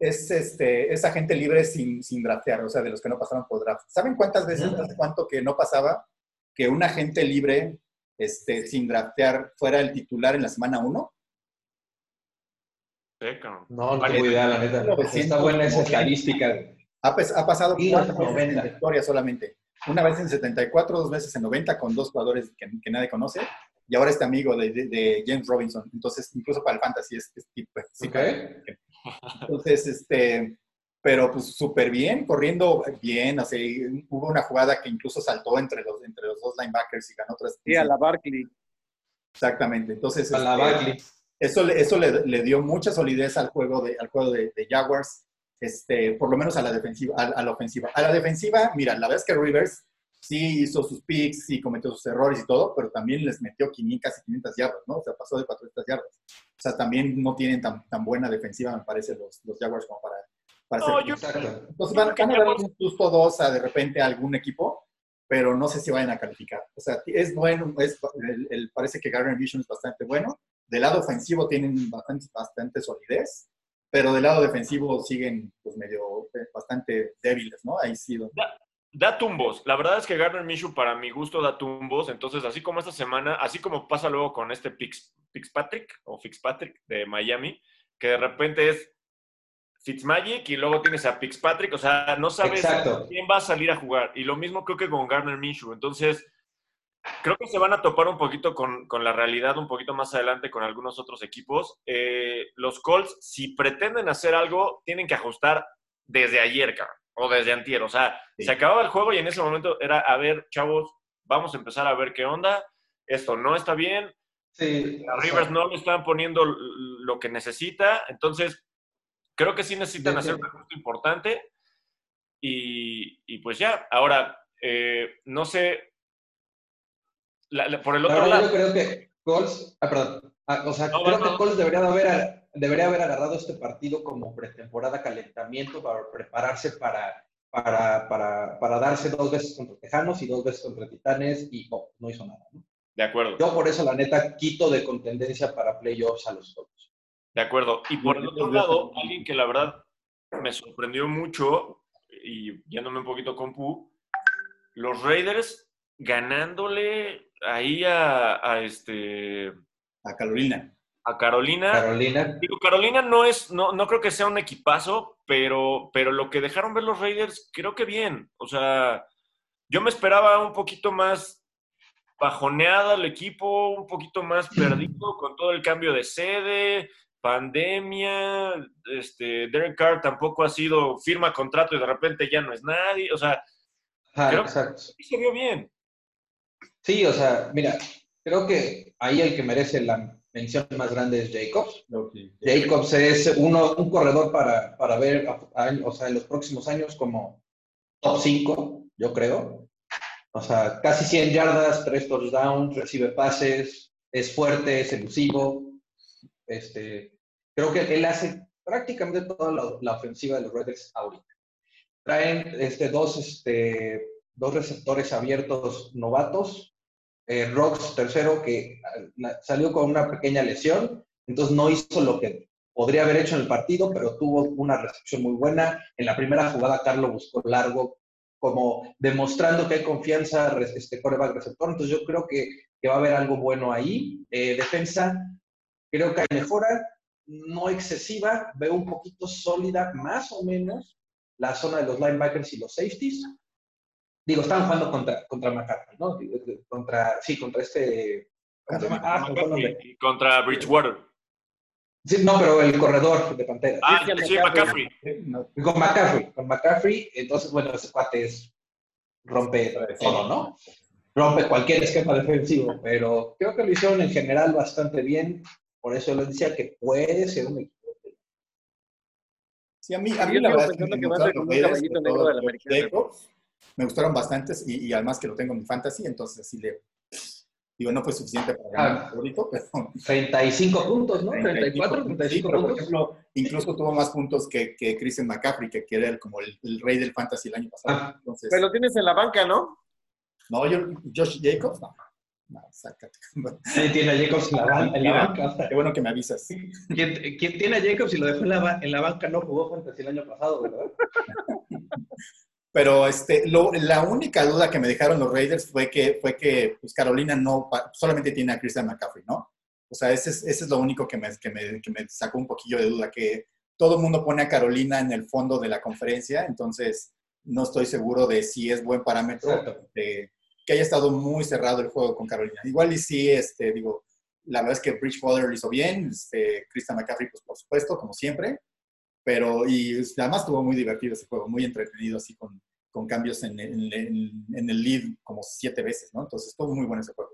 es, este, es agente libre sin, sin draftear, o sea, de los que no pasaron por draft. ¿Saben cuántas veces, hace cuánto que no pasaba que un agente libre este, sin draftear fuera el titular en la semana 1? No, no tengo idea, la neta. Está buena esa estadística. Ha, ha pasado cuatro veces en la historia solamente. Una vez en 74, dos veces en 90 con dos jugadores que, que nadie conoce y ahora este amigo de, James Robinson. Entonces, incluso para el fantasy es, tipo. Entonces, este, pero pues súper bien, corriendo bien. O sea, hubo una jugada que incluso saltó entre los, entre los dos linebackers y ganó tres. Sí, a la Barkley. Exactamente. Entonces, a la este, Barkley. Eso, eso le, dio mucha solidez al juego de, al juego de, Jaguars, este, por lo menos a la defensiva, a, la ofensiva. A la defensiva, mira, la verdad es que Rivers sí hizo sus picks, sí cometió sus errores y todo, pero también les metió 500, casi 500 yardas, ¿no? O sea, pasó de 400 yardas. O sea, también no tienen tan, tan buena defensiva, me parece, los, los Jaguars como para, para No, ser- yo- Entonces van, van a dar un susto dos a de repente a algún equipo, pero no sé si vayan a calificar. O sea, es bueno, es, el- el- parece que Gardner Vision es bastante bueno. Del lado ofensivo tienen bastante, bastante solidez, pero del lado defensivo siguen pues medio eh, bastante débiles, ¿no? Ahí sí. donde- Da tumbos. La verdad es que Gardner Minshew, para mi gusto, da tumbos. Entonces, así como esta semana, así como pasa luego con este Pix, Fitzpatrick o Fitzpatrick de Miami, que de repente es Fitzmagic y luego tienes a Fitzpatrick. O sea, no sabes Exacto. quién va a salir a jugar. Y lo mismo creo que con Gardner Minshew. Entonces, creo que se van a topar un poquito con, con la realidad un poquito más adelante con algunos otros equipos. Eh, los Colts, si pretenden hacer algo, tienen que ajustar desde ayer, cabrón, o desde antier. O sea, Sí. se acababa el juego y en ese momento era, a ver, chavos, vamos a empezar a ver qué onda. Esto no está bien. Sí, A Rivers no le están poniendo lo que necesita. Entonces, creo que sí necesitan hacer un ajuste importante. Y, y pues ya, ahora, eh, no sé, la- la- por el La otro verdad, lado, yo creo que Colts, ah, perdón, Ah, o sea, No, creo no, que. Colts debería de haber, debería haber agarrado este partido como pretemporada calentamiento para prepararse para, para, para, para darse dos veces contra Tejanos y dos veces contra Titanes y no, no hizo nada. ¿no? de acuerdo, Yo por eso, la neta, quito de contendencia para playoffs a los Colts. de acuerdo. Y por el otro lado, alguien que la verdad me sorprendió mucho, y yéndome un poquito con Pu, los Raiders ganándole ahí a, a este, A Carolina. A Carolina. Carolina, Digo, Carolina no es, no, no creo que sea un equipazo, pero, pero lo que dejaron ver los Raiders, creo que bien. O sea, yo me esperaba un poquito más bajoneada el equipo, un poquito más perdido con todo el cambio de sede, pandemia, este, Derek Carr tampoco ha sido, firma contrato y de repente ya no es nadie. O sea, creo- exacto. se vio bien. Sí, o sea, mira, creo que ahí el que merece la mención más grande es Jacobs. Jacobs es uno, un corredor para, para ver, a- a- o sea, en los próximos años como top 5, yo creo. O sea, casi 100 yardas, 3 touchdowns, recibe pases, es fuerte, es elusivo. Este, creo que él hace prácticamente toda la, la ofensiva de los Raiders ahorita. Traen este, dos, este, dos receptores abiertos novatos. Eh, Rox, tercero, que ah, salió con una pequeña lesión, entonces no hizo lo que podría haber hecho en el partido, pero tuvo una recepción muy buena. En la primera jugada, Carlos buscó largo, como demostrando que hay confianza este coreback receptor. Entonces yo creo que, que va a haber algo bueno ahí. Eh, defensa, creo que hay mejora, no excesiva, veo un poquito sólida, más o menos, la zona de los linebackers y los safeties. Digo, estaban jugando contra, contra McCarthy, ¿no? Contra, sí, contra este... ¿cómo se llama? Ah, fue el nombre. Y contra Bridgewater. Sí, no, pero el corredor de Panteras. Ah, Christian sí, McCaffrey. No, Con McCaffrey, con McCaffrey, entonces, bueno, ese cuate es, rompe todo, ¿no? Rompe cualquier esquema defensivo, pero creo que lo hicieron en general bastante bien, por eso les decía que puede ser un equipo. Sí, a mí, a mí la verdad es que que va a gustaron ser como los un caballito negro americano. Jacobs. Me gustaron bastantes y, y además que lo tengo en mi fantasy, entonces así le... Digo, no fue suficiente para ganar Ah. el favorito, pero... 35 puntos, ¿no? 34, Sí, 35 pero por puntos. ejemplo, incluso tuvo más puntos que, que Christian McCaffrey, que, que era el- como el, el rey del fantasy el año pasado. Ah. Entonces, Pero lo tienes en la banca, ¿no? no, yo, Josh Jacobs, no. No, sácate. Sí, tiene a Jacobs en la, ban- en la banca. Qué bueno que me avisas. ¿Quién, quién tiene a Jacobs y lo dejó en la, ba- en la banca no jugó fantasy el año pasado, ¿verdad? Pero este, lo- la única duda que me dejaron los Raiders fue que, fue que pues, Carolina no, solamente tiene a Christian McCaffrey, ¿no? O sea, ese es, ese es lo único que me, que, me, que me sacó un poquillo de duda, que todo el mundo pone a Carolina en el fondo de la conferencia, entonces no estoy seguro de si es buen parámetro de que haya estado muy cerrado el juego con Carolina. Igual y sí, este, digo, la verdad es que Bridgewater lo hizo bien, este, Christian McCaffrey, pues por supuesto, como siempre, pero y además estuvo muy divertido ese juego, muy entretenido, así con, con cambios en, en- en- en el lead como siete veces, ¿no? Entonces estuvo muy bueno ese juego.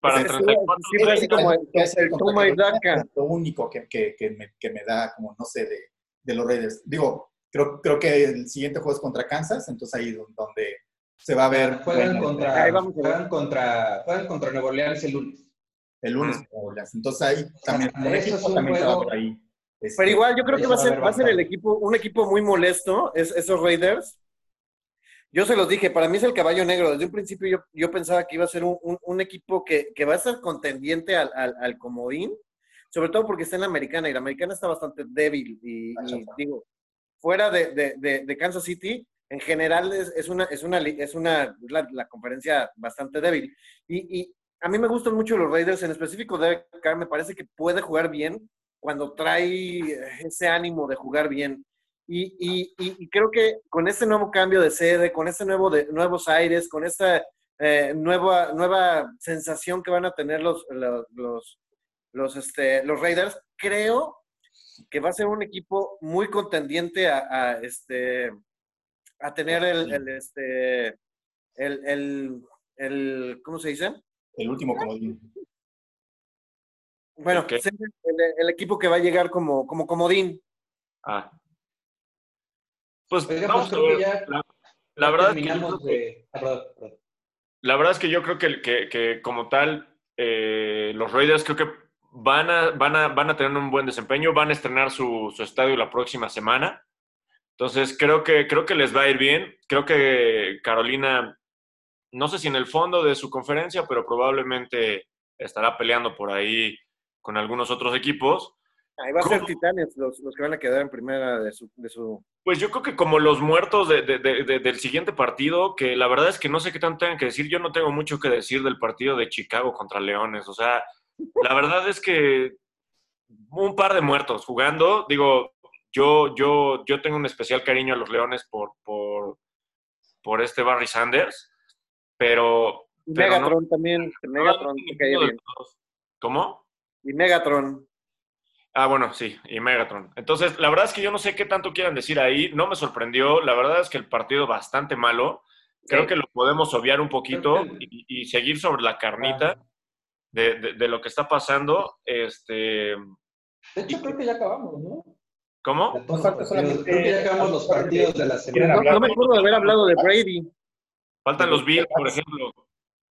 Para Sí, 34 Sí, fue así como el, Es el contra toma y Carolina, daca. es Lo único que, que, que me, que me da, como no sé, de, de los Raiders. Digo, creo, creo que el siguiente juego es contra Kansas, entonces ahí don- donde, se va a ver. Juegan, contra, juegan, contra, juegan contra Nuevo Orleans el lunes. El lunes, Nuevo Orleans. Entonces ahí también, ahí. Este, Pero igual yo creo que va a ser, va a ser el equipo, un equipo muy molesto, es, esos Raiders. Yo se los dije, para mí es el caballo negro. Desde un principio yo, yo pensaba que iba a ser un, un, equipo que, que, va a ser contendiente al, al, al, comodín, sobre todo porque está en la americana y la americana está bastante débil. Y, digo, fuera de, de, de, Kansas City, en general es, es una, es una, es una la, la conferencia bastante débil. Y, y, a mí me gustan mucho los Raiders, en específico Derek Carr, me parece que puede jugar bien cuando trae ese ánimo de jugar bien. Y, y, y, creo que con este nuevo cambio de sede, con este nuevo de, nuevos aires, con esta eh, nueva, nueva sensación que van a tener los, los, los, este, los Raiders, creo que va a ser un equipo muy contendiente a, este, a tener el, el este, el, el, el, ¿cómo se dice? El último comodín. Bueno, el, equipo que va a llegar como, como comodín. Ah. Pues vamos a ver. la, verdad es que la verdad es que yo creo que, que, que como tal, eh, los Raiders creo que van a, van, a, van a tener un buen desempeño, van a estrenar su, su, estadio la próxima semana. Entonces creo que, creo que les va a ir bien. Creo que Carolina, no sé si en el fondo de su conferencia, pero probablemente estará peleando por ahí con algunos otros equipos. Ahí va a ser Titanes los, los, que van a quedar en primera de su, de su... Pues yo creo que como los muertos de, de, de, del siguiente partido, que la verdad es que no sé qué tanto tengan que decir, yo no tengo mucho que decir del partido de Chicago contra Leones. O sea, la verdad es que un par de muertos jugando. Digo, yo, yo, yo tengo un especial cariño a los Leones por, por, por este Barry Sanders, pero... Megatron también, Megatron. ¿Cómo? Y Megatron. Ah, bueno, sí, y Megatron. Entonces, la verdad es que yo no sé qué tanto quieran decir ahí. No me sorprendió. La verdad es que el partido bastante malo. Creo que lo podemos obviar un poquito y, seguir sobre la carnita de, de, lo que está pasando. Este... De hecho, creo que ya acabamos, ¿no? ¿Cómo? creo que ya acabamos los partidos de la semana. No, me acuerdo de haber hablado de Brady. Faltan los Bills, por ejemplo.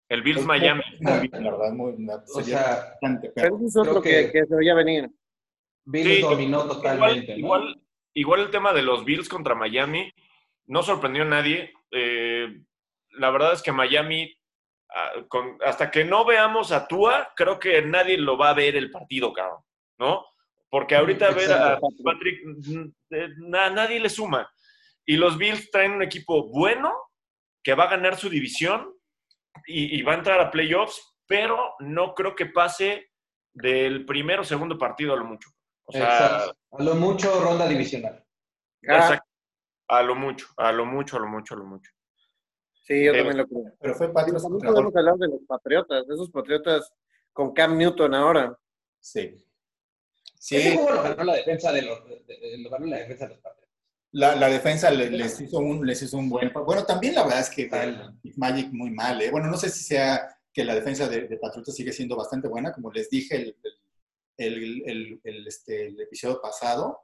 El Bills Miami. La verdad, muy, o sea, pero es otro que, que, se veía venir. Bills dominó totalmente. Igual, igual, el tema de los Bills contra Miami no sorprendió a nadie. Eh, la verdad es que Miami, ah, hasta que no veamos a Tua, creo que nadie lo va a ver el partido, cabrón, ¿no? Porque ahorita ver a Patrick, nadie le suma. Y los Bills traen un equipo bueno que va a ganar su división y, va a entrar a playoffs, pero no creo que pase del primero o segundo partido a lo mucho. O sea, A lo mucho ronda divisional. Exacto. A lo mucho, a lo mucho, a lo mucho, a lo mucho. Sí, yo también lo creo. Pero fue Patriotas. También podemos hablar de los Patriotas, de esos Patriotas con Cam Newton ahora. Sí. Sí. lo ganó la defensa de los, lo ganó la defensa de los Patriotas la, la defensa les, hizo un, les hizo un buen... Bueno, también la verdad es que Magic muy mal. ¿eh? Bueno, no sé si sea que la defensa de, de Patriotas sigue siendo bastante buena, como les dije el, el, el, el este, episodio pasado.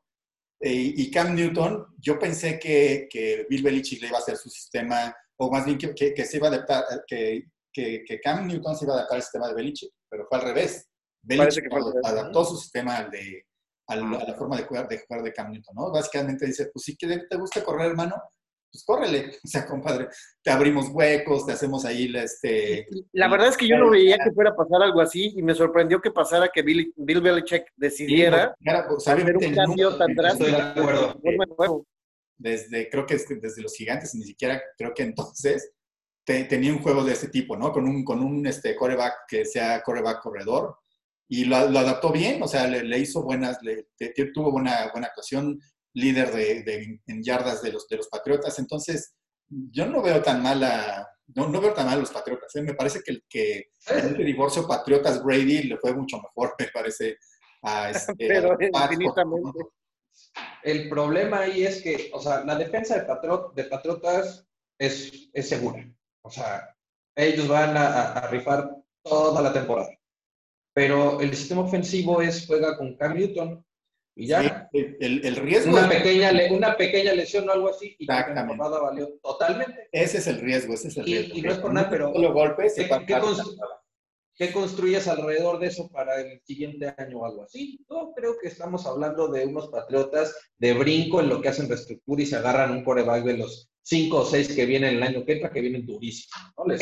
Eh, y Cam Newton, yo pensé que, que, Bill Belichick le iba a hacer su sistema, o más bien que, que, se iba a adaptar, que, que, Cam Newton se iba a adaptar al sistema de Belichick, pero fue al revés. Belichick adaptó su sistema al de, a la, forma de jugar, de jugar de Cam Newton, ¿no? Básicamente dice, pues si te gusta correr, hermano, pues córrele. O sea, compadre, te abrimos huecos, te hacemos ahí la, este... La verdad es que yo no veía que fuera a pasar algo así y me sorprendió que pasara que Bill, Bill Belichick decidiera pues, hacer un cambio tan drástico. Desde, creo que desde los gigantes, ni siquiera creo que entonces tenía un juego de ese tipo, ¿no? Con un, con un este, coreback que sea coreback corredor, y lo, adaptó bien, o sea, le, hizo buenas, le, tuvo buena, buena actuación, líder de, en yardas de los, de los Patriotas, entonces yo no veo tan mala, no, no veo tan mal a los Patriotas, ¿eh? me parece que el que en este divorcio Patriotas-Brady le fue mucho mejor, me parece, a este, Pero infinitamente. El problema ahí es que, o sea, la defensa de, de Patriotas es, es, segura. O sea, ellos van a rifar toda la temporada pero el sistema ofensivo es juega con Cam Newton Y ya. el, riesgo. Una pequeña, una pequeña lesión o algo así, y la temporada valió totalmente. Ese es el riesgo, ese es el riesgo. Y, no es por nada, pero. golpes, ¿qué, construyes alrededor de eso para el siguiente año o algo así? Yo creo que estamos hablando de unos patriotas de brinco en lo que hacen reestructura y se agarran un coreback de los cinco o seis que vienen el año que entra, que vienen durísimos. ¿no? Les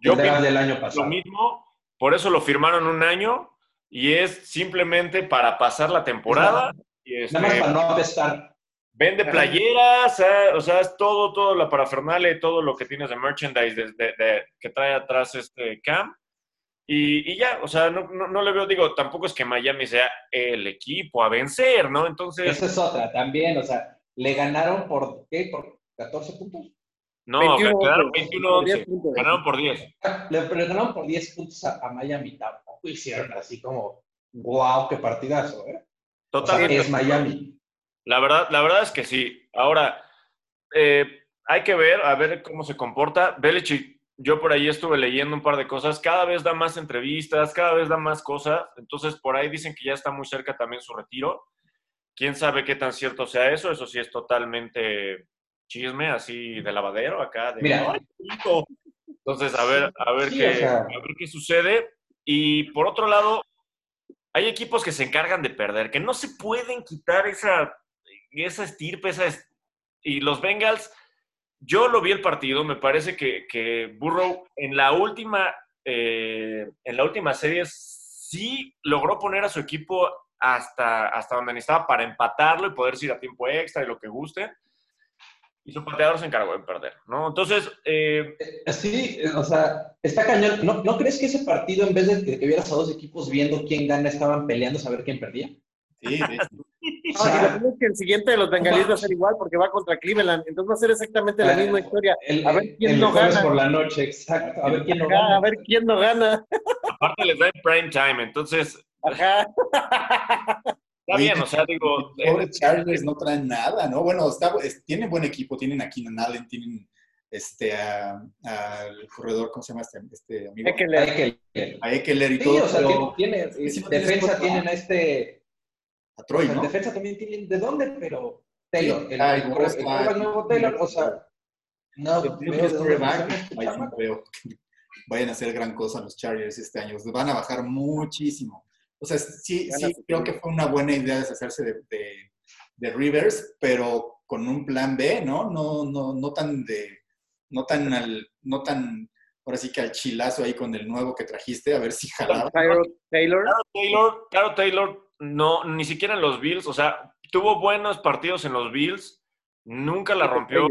Yo del año pasado. Lo mismo, por eso lo firmaron un año y es simplemente para pasar la temporada. Y este, Nada más para no apestar. Vende playeras, eh, o sea, es todo, todo la parafernalia todo lo que tienes de merchandise de, que trae atrás este Cam. Y, y ya, o sea, no, no, le veo, digo, tampoco es que Miami sea el equipo a vencer, ¿no? Entonces. Esa es otra también, o sea, le ganaron por, ¿qué? ¿Por 14 puntos? No, 21, ganaron 21 Ganaron por 10. Le, ganaron por 10 puntos a, a Miami hicieron así como, wow, qué partidazo, ¿eh? Totalmente. es Miami. La verdad, la verdad es que sí. Ahora, eh, hay que ver, a ver cómo se comporta. Belichick, yo por ahí estuve leyendo un par de cosas. Cada vez da más entrevistas, cada vez da más cosas. Entonces, por ahí dicen que ya está muy cerca también su retiro. Quién sabe qué tan cierto sea eso. Eso sí es totalmente chisme, así de lavadero acá. De, Mira. Entonces, a ver, a ver, qué, a ver qué sucede. Y por otro lado, hay equipos que se encargan de perder, que no se pueden quitar esa, esa estirpe, esa y los Bengals, yo lo vi el partido, me parece que, que Burrow en la última, eh, en la última serie sí logró poner a su equipo hasta, hasta donde necesitaba para empatarlo y poder ir a tiempo extra y lo que guste y su pateador se encargó de perder, ¿no? Entonces... Eh... Sí, o sea, está cañón. ¿No, ¿No, crees que ese partido, en vez de que vieras a dos equipos viendo quién gana, estaban peleando a saber quién perdía? Sí, sí. o sea, que el siguiente de los bengalíes va a ser igual porque va contra Cleveland, entonces va a ser exactamente la misma historia. a ver quién no gana. por la noche, exacto. A ver quién no gana. A ver quién no gana. Aparte les da en prime time, entonces... Ajá. Está bien, o sea, digo. Pobres Chargers no traen nada, ¿no? Bueno, está, tienen buen equipo, tienen a Keenan Allen, tienen este al corredor, ¿cómo se llama este, este amigo? Ekeler. A Ekeler y sí, todo. O sea, tiene, defensa tienen a este. A Troy, ¿no? defensa también tienen. ¿De dónde? Pero Taylor. el, ah, el, el, nuevo Taylor, o sea. No, no vayan a hacer gran cosa los Chargers este año. Van a bajar muchísimo. O sea, sí, sí creo que fue una buena idea deshacerse de, de, Rivers, pero con un plan B, ¿no? No, no, no tan de, no tan al, no tan, ahora sí que al chilazo ahí con el nuevo que trajiste, a ver si jalaba. Taylor. Taylor, claro, Taylor, no, ni siquiera en los Bills, o sea, tuvo buenos partidos en los Bills, nunca la rompió.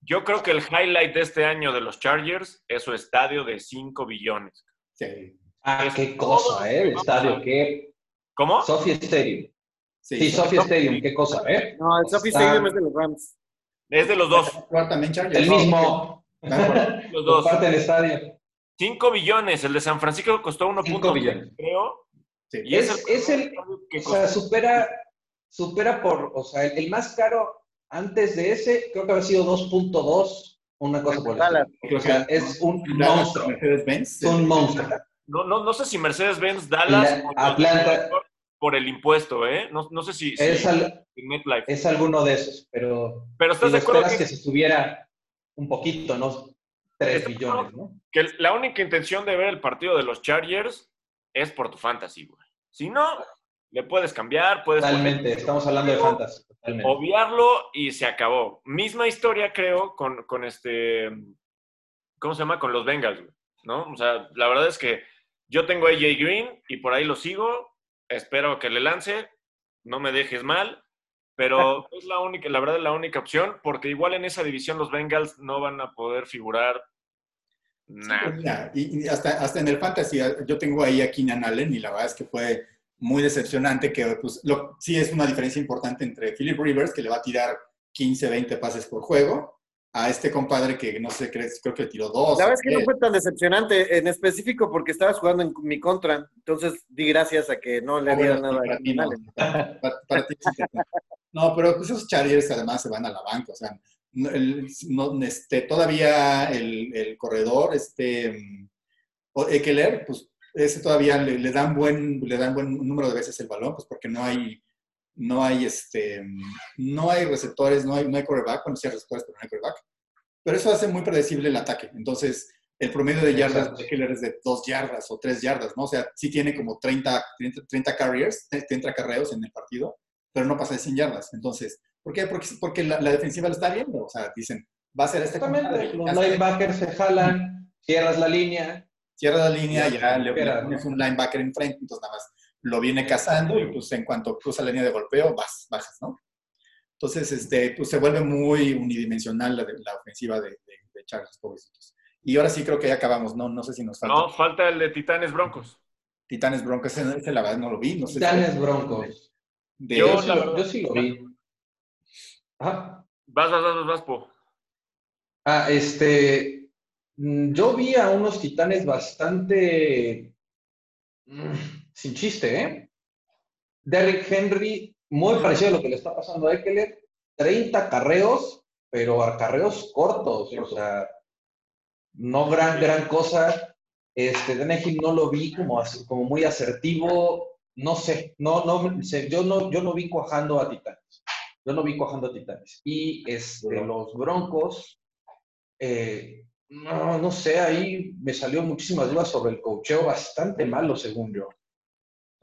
Yo creo que el highlight de este año de los Chargers es su estadio de 5 billones. Sí. Ah, qué cosa, ¿eh? El estadio, qué. ¿Cómo? Sophie Stadium. Sí, sí Sophie Stadium, qué cosa, ¿eh? No, el Sophie Stadium es de los Rams. Es de los dos. También El mismo. los dos. Parte del estadio. 5 billones. El de San Francisco costó 1.5 billones. Creo. Sí. Y es, es el. o sea, supera, supera por. O sea, el, más caro antes de ese, creo que había sido 2.2. Una cosa por el O sea, es un monstruo. Es un monstruo. No, no, no sé si Mercedes-Benz Dallas Atlanta, por el impuesto, ¿eh? No, no sé si, es, es alguno de esos, pero, pero ¿estás de acuerdo que, que, se estuviera un poquito, ¿no? 3 billones, ¿no? Que la única intención de ver el partido de los Chargers es por tu fantasy, güey. Si no, le puedes cambiar, puedes... Totalmente, estamos hablando de fantasy. Totalmente. Obviarlo y se acabó. Misma historia, creo, con, con este... ¿Cómo se llama? Con los Bengals, güey. ¿No? O sea, la verdad es que yo tengo a AJ Green y por ahí lo sigo. Espero que le lance. No me dejes mal. Pero es la única, la verdad, es la única opción, porque igual en esa división los Bengals no van a poder figurar nada. Pues y, hasta, hasta en el fantasy, yo tengo ahí a Keenan Allen y la verdad es que fue muy decepcionante, que pues, lo, sí es una diferencia importante entre Philip Rivers, que le va a tirar 15, 20 pases por juego, a este compadre que no sé, creo que tiró dos. La verdad es que no fue tan decepcionante, en específico porque estabas jugando en mi contra, entonces di gracias a que no le ah, dieron nada. Para, ti no, para, ti no, pero pues esos Chargers además se van a la banca, o sea, no, este, todavía el, el, corredor, este, Ekeler, pues ese todavía le, dan buen, le dan buen número de veces el balón, pues porque no hay no hay, este, no hay receptores, no hay, no hay quarterback, bueno, sí hay receptores, pero no hay quarterback. Pero eso hace muy predecible el ataque. Entonces, el promedio de yardas de Eckler es de 2 yardas o 3 yardas, ¿no? O sea, sí tiene como 30, 30, carriers, 30 carreos en el partido, pero no pasa de 100 yardas. Entonces, ¿por qué? Porque, porque la, defensiva lo está viendo. O sea, dicen, va a ser este... Exactamente, los linebackers se jalan, cierras la línea. Cierras la línea, ya, le, pones un linebacker enfrente, entonces nada más lo viene cazando y pues en cuanto cruza la línea de golpeo, vas, bajas, ¿no? Entonces, este, pues se vuelve muy unidimensional la, la ofensiva de, de, de Charles, pobrecitos. Y ahora sí creo que ya acabamos, no, no sé si nos falta. No, falta el de Titanes Broncos. Titanes Broncos, ese, la verdad no lo vi. No sé Titanes Broncos. yo, yo, sí lo vi. Ajá. Vas, vas, vas, vas, Po. Ah, este. Mm, yo vi a unos titanes bastante. Sin chiste, ¿eh? Derrick Henry, muy parecido a lo que le está pasando a Eckler. 30 carreos, pero a carreos cortos. O sea, no gran, gran cosa. Este, no lo vi como, como muy asertivo. No sé, no, no, yo no, yo no vi cuajando a Titanes. Yo no vi cuajando a Titanes. Y este, los Broncos, eh, no, no sé, ahí me salió muchísimas dudas sobre el cocheo, bastante malo según yo.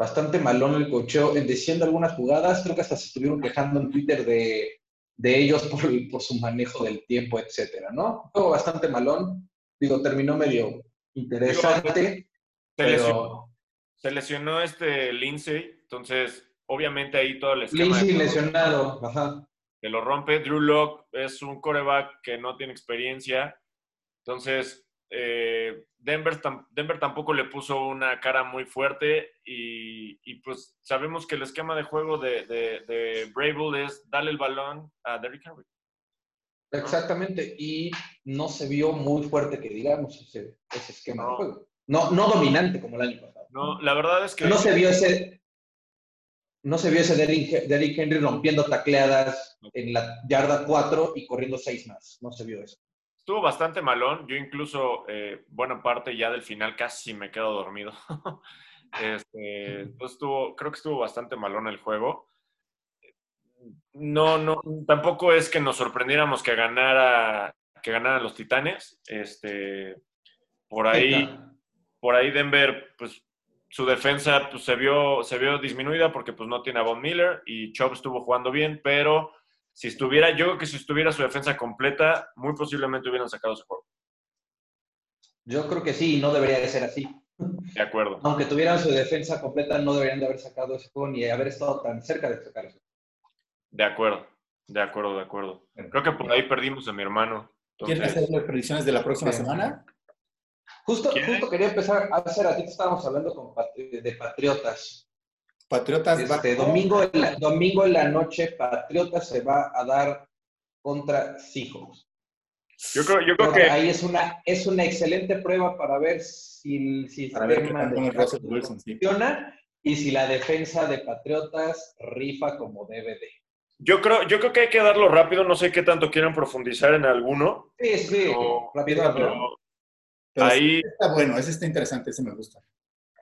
Bastante malón el cocheo, diciendo algunas jugadas, creo que hasta se estuvieron quejando en Twitter de, de ellos por, por, su manejo del tiempo, etcétera, ¿no? Juego bastante malón. Digo, terminó medio interesante. se, lesionó, este Lindsay, entonces obviamente ahí todo el esquema. Lindsay lesionado, ajá. Que lo rompe. Drew Locke es un coreback que no tiene experiencia. Entonces, eh, Denver, Denver, tampoco le puso una cara muy fuerte y, pues sabemos que el esquema de juego de, de, de es darle el balón a Derrick Henry. Exactamente, y no se vio muy fuerte que digamos ese, esquema de juego. No, no dominante como el año pasado. No, la verdad es que... No se vio ese... No se vio ese Derrick, Henry rompiendo tacleadas en la yarda 4 y corriendo 6 más. No se vio eso. Estuvo bastante malón. Yo incluso, eh, buena parte ya del final casi me quedo dormido. este, estuvo, creo que estuvo bastante malón el juego no, no, tampoco es que nos sorprendiéramos que ganara, que ganaran los Titanes. Este, por ahí, por ahí Denver, pues su defensa pues, se, vio, se vio disminuida porque pues no tiene a Von Miller y Chubb estuvo jugando bien, pero si estuviera, yo creo que si estuviera su defensa completa, muy posiblemente hubieran sacado su juego. Yo creo que sí, no debería de ser así. De acuerdo. Aunque tuvieran su defensa completa, no deberían de haber sacado ese juego ni haber estado tan cerca de sacar ese de acuerdo, de acuerdo, de acuerdo. Creo que por ahí perdimos a mi hermano. ¿Quieres hacer las predicciones de la próxima semana? Justo, justo quería empezar a hacer, aquí estábamos hablando de Patriotas. Patriotas este, domingo, en la, domingo en la noche, Patriotas se va a dar contra Seahawks. Yo creo, yo creo que ahí es una, es una excelente prueba para ver si, si para ver funciona y si la defensa de Patriotas rifa como debe de. Yo creo, yo creo que hay que darlo rápido, no sé qué tanto quieran profundizar en alguno. Sí, sí, rápido. ahí está bueno, ese está interesante, ese me gusta.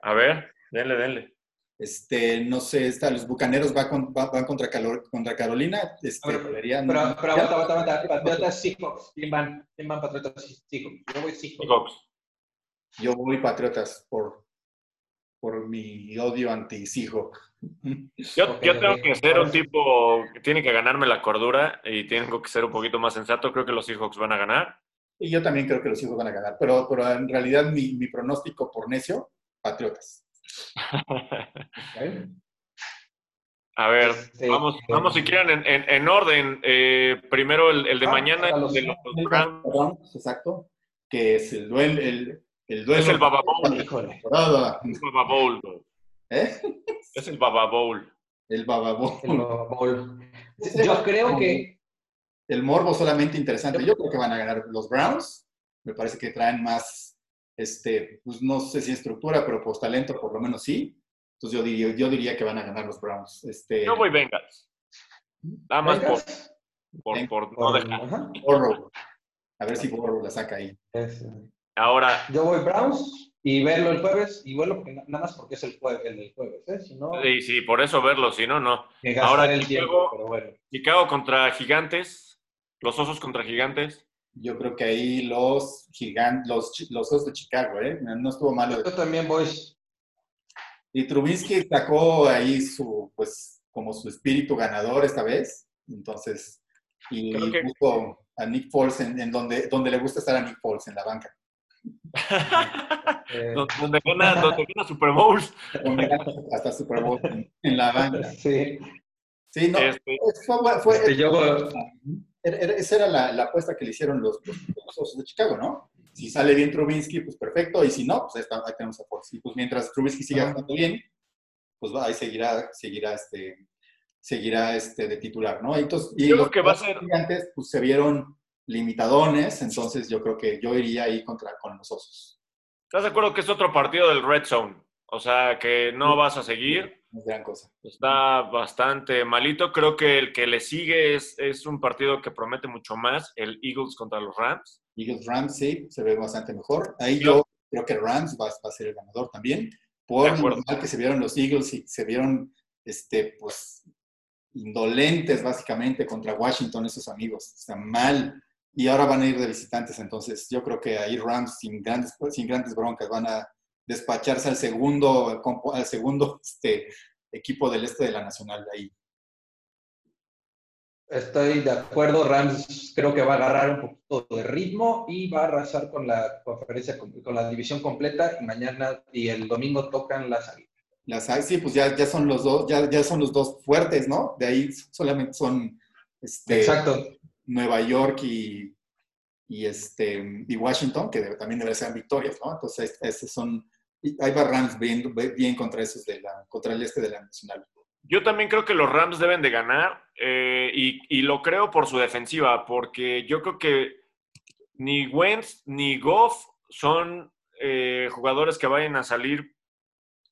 A ver, denle, denle. Este, no sé, está, los bucaneros van, contra, contra Carolina. Este, pero, pero, aguanta, aguanta, aguanta. Patriotas Seahawks. ¿Quién van? ¿Quién van Patriotas Seahawks? Yo voy Seahawks. Yo voy Patriotas por, por mi odio anti-Seahawks. Yo, yo tengo que ser un tipo que tiene que ganarme la cordura y tengo que ser un poquito más sensato. Creo que los Seahawks van a ganar. Y yo también creo que los Seahawks van a ganar, pero, pero en realidad mi, mi pronóstico por necio, Patriotas. A ver, este, vamos, vamos si quieren en, en, orden. Eh, primero el, el de ah, mañana, el de los Browns. Exacto, que es el duelo. El, el duelo es el Baba Bowl. El Baba Bowl. ¿Eh? Es el Baba Bowl. El Baba Bowl. Yo creo que. El morbo solamente interesante. Yo creo que van a ganar los Browns. Me parece que traen más, este, pues no sé si estructura, pero pues talento por lo menos sí. Entonces yo diría, yo diría que van a ganar los Browns. Este, yo voy Bengals. Nada más por, por, no dejar. A ver si Borrow la saca ahí. Ahora. Yo voy Browns. y verlo el jueves, y verlo nada más porque es el, jueves, el del jueves, ¿eh? Si no, sí, sí, por eso verlo, si no, no. Ahora el Chicago, pero bueno. Chicago contra Gigantes, los Osos contra Gigantes. Yo creo que ahí los gigantes, los, los Osos de Chicago, ¿eh? No estuvo malo. Yo también voy. Y Trubisky sacó ahí su, pues, como su espíritu ganador esta vez. Entonces, y puso a Nick Foles en, donde, donde le gusta estar a Nick Foles, en la banca. Eh. donde, gana, donde gana Super Bowls. hasta Super Bowl en, la banca. Sí. Sí, no. Este, fue, fue, este, yo, esa era la, la, apuesta que le hicieron los, los, Osos de Chicago, ¿no? Si sale bien Trubinsky, pues perfecto, y si no, pues ahí, está, ahí tenemos a Foles. Y pues mientras Trubinsky siga jugando bien, pues ahí seguirá, seguirá este, seguirá este de titular, ¿no? Entonces, y los que va a ser... gigantes pues se vieron limitadones, entonces yo creo que yo iría ahí contra con los osos. ¿Estás de acuerdo que es otro partido del Red Zone? O sea, que no vas a seguir. Es gran cosa. Está bastante malito. Creo que el que le sigue es, es un partido que promete mucho más, el Eagles contra los Rams. Eagles Rams, sí, se ve bastante mejor. Ahí yo creo que Rams va, va a ser el ganador también. Por lo mal que se vieron los Eagles y se vieron este, pues, indolentes básicamente contra Washington, esos amigos. Están mal y ahora van a ir de visitantes. Entonces, yo creo que ahí Rams sin grandes, sin grandes broncas van a despacharse al segundo, al segundo este, equipo del este de la Nacional de ahí. Estoy de acuerdo, Rams creo que va a agarrar un poquito de ritmo y va a arrasar con la conferencia, con, la división completa y mañana y el domingo tocan las águilas. Las sí, pues ya, ya son los dos, ya, ya son los dos fuertes, ¿no? De ahí solamente son este, Exacto. Nueva York y, y, este, y Washington, que también deben ser victorias, ¿no? Entonces, esos son, hay va Rams bien, bien contra esos de la, contra el este de la Nacional. Yo también creo que los Rams deben de ganar eh, y, y, lo creo por su defensiva, porque yo creo que ni Wentz ni Goff son eh, jugadores que vayan a salir,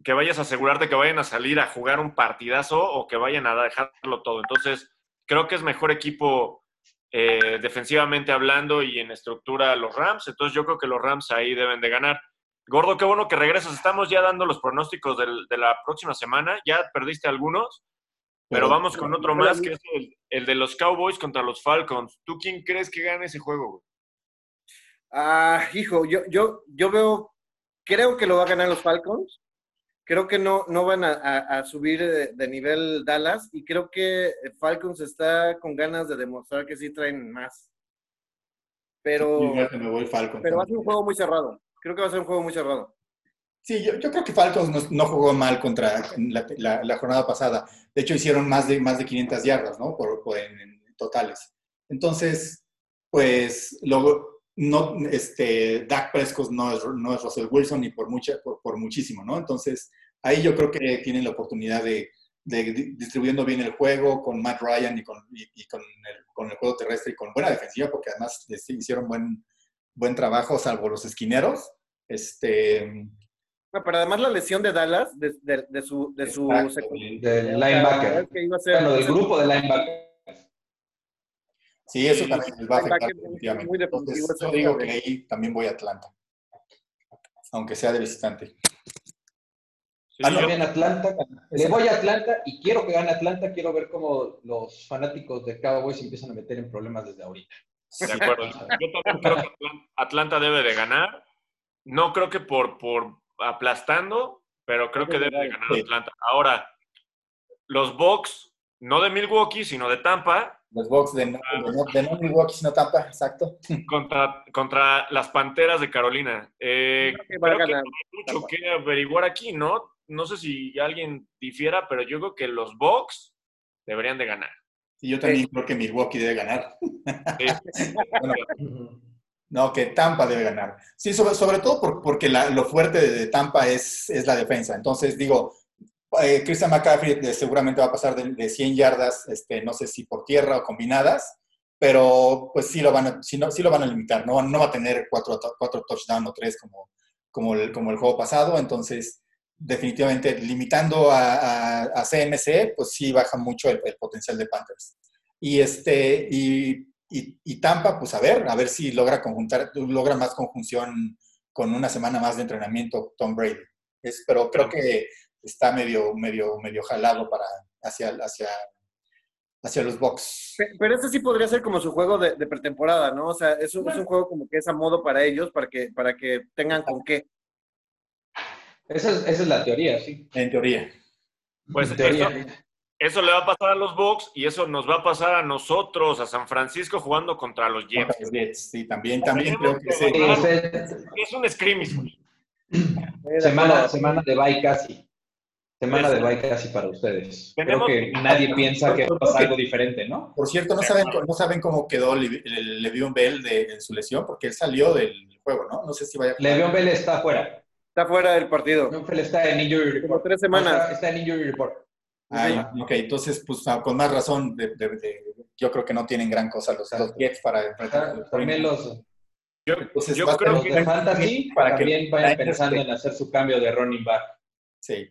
que vayas a asegurarte que vayan a salir a jugar un partidazo o que vayan a dejarlo todo. Entonces, creo que es mejor equipo eh, defensivamente hablando y en estructura los Rams. Entonces yo creo que los Rams ahí deben de ganar. Gordo, qué bueno que regresas. Estamos ya dando los pronósticos de la próxima semana. Ya perdiste algunos, pero vamos con otro más, que es el, de los Cowboys contra los Falcons. ¿Tú quién crees que gane ese juego? Ah, hijo, yo, yo, yo veo, creo que lo va a ganar los Falcons creo que no, no van a, subir de, nivel Dallas y creo que Falcons está con ganas de demostrar que sí traen más. Pero, pero va a ser un juego muy cerrado. Creo que va a ser un juego muy cerrado. Sí, yo, creo que Falcons no, jugó mal contra la, jornada pasada. De hecho, hicieron más de, más de 500 yardas, ¿no? Por, en, totales. Entonces, pues, luego, no, este, Dak Prescott no es, no es Russell Wilson ni por, mucha, por, muchísimo, ¿no? Entonces, ahí yo creo que tienen la oportunidad de, distribuyendo bien el juego con Matt Ryan y, con, con, el, juego terrestre y con buena defensiva, porque además hicieron buen, buen trabajo, salvo los esquineros. Este, pero además la lesión de Dallas, de, su, de su del linebacker. bueno, del grupo de linebacker. Sí, eso también les va a afectar definitivamente. Entonces, yo digo que ahí también voy a Atlanta, aunque sea de visitante. Ah, no. Atlanta. Le voy a Atlanta y quiero que gane Atlanta. Quiero ver cómo los fanáticos de Cowboys empiezan a meter en problemas desde ahorita. De acuerdo. Yo también creo que Atlanta debe de ganar. No creo que por, por aplastando, pero creo que debe de ganar Atlanta. Ahora, los Bucks, no de Milwaukee, sino de Tampa, los Bucks de, no, de, no, Milwaukee, sino Tampa, exacto. Contra, contra las Panteras de Carolina. Eh, creo que no hay mucho que averiguar aquí, ¿no? No sé si alguien difiera, pero yo creo que los Bucks deberían de ganar. Y yo también creo que Milwaukee debe ganar. no, que Tampa debe ganar. Sí, sobre, sobre todo porque lo fuerte de, Tampa es, es la defensa. Entonces, digo, eh, Christian McCaffrey eh, seguramente va a pasar de, 100 yardas, este, no sé si por tierra o combinadas, pero pues sí lo van a, sí, no, sí lo van a limitar, no, no va a tener cuatro, cuatro touchdowns o tres como, como, el, como el juego pasado, entonces definitivamente limitando a, a, CMC, pues sí baja mucho el, potencial de Panthers. Y, este, y, y, Tampa, pues a ver, a ver si logra conjuntar, logra más conjunción con una semana más de entrenamiento Tom Brady. Es, pero creo que está medio, medio, medio jalado para hacia, hacia, hacia los Bucks. Pero ese sí podría ser como su juego de, pretemporada, ¿no? O sea, es un, es un juego como que es a modo para ellos, para que, para que tengan con qué. Esa es, esa es la teoría, sí. En teoría. Pues Eso, le va a pasar a los Bucks y eso nos va a pasar a nosotros, a San Francisco, jugando contra los Jets. sí, también, también creo que sí. Es un scrimmage. Semana, semana de bye casi. Semana de bye casi para ustedes. Creo que nadie piensa que pasa algo diferente, ¿no? Por cierto, ¿no saben, no saben cómo quedó Le'Veon Bell de, en su lesión? Porque él salió del juego, ¿no? No sé si vaya a... Le'Veon Bell está fuera. Está fuera del partido. No, está en injury report. Como tres semanas. Está, en injury report. Ah, ok, entonces, pues ah, con más razón, yo creo que no tienen gran cosa los, los Jets para enfrentar. También los, yo, yo creo que de fantasy para también que vayan pensando en hacer su cambio de running back. Sí.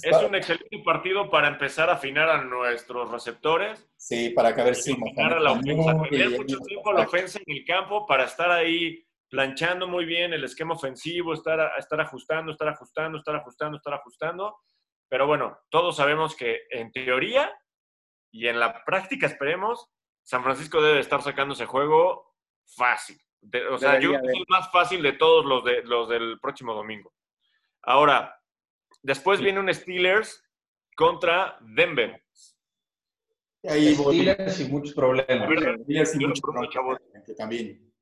Es un excelente partido para empezar a afinar a nuestros receptores. Sí, para que a ver si... a la ofensa. mucho tiempo la ofensa en el campo para estar ahí planchando muy bien el esquema ofensivo, estar, estar ajustando, estar ajustando, estar ajustando, estar ajustando. Pero bueno, todos sabemos que en teoría y en la práctica, esperemos, San Francisco debe estar sacando ese juego fácil. o sea, yo creo que es el más fácil de todos los, de, los del próximo domingo. Ahora, después viene un Steelers contra Denver. Ahí Steelers y muchos problemas. Steelers y muchos problemas también.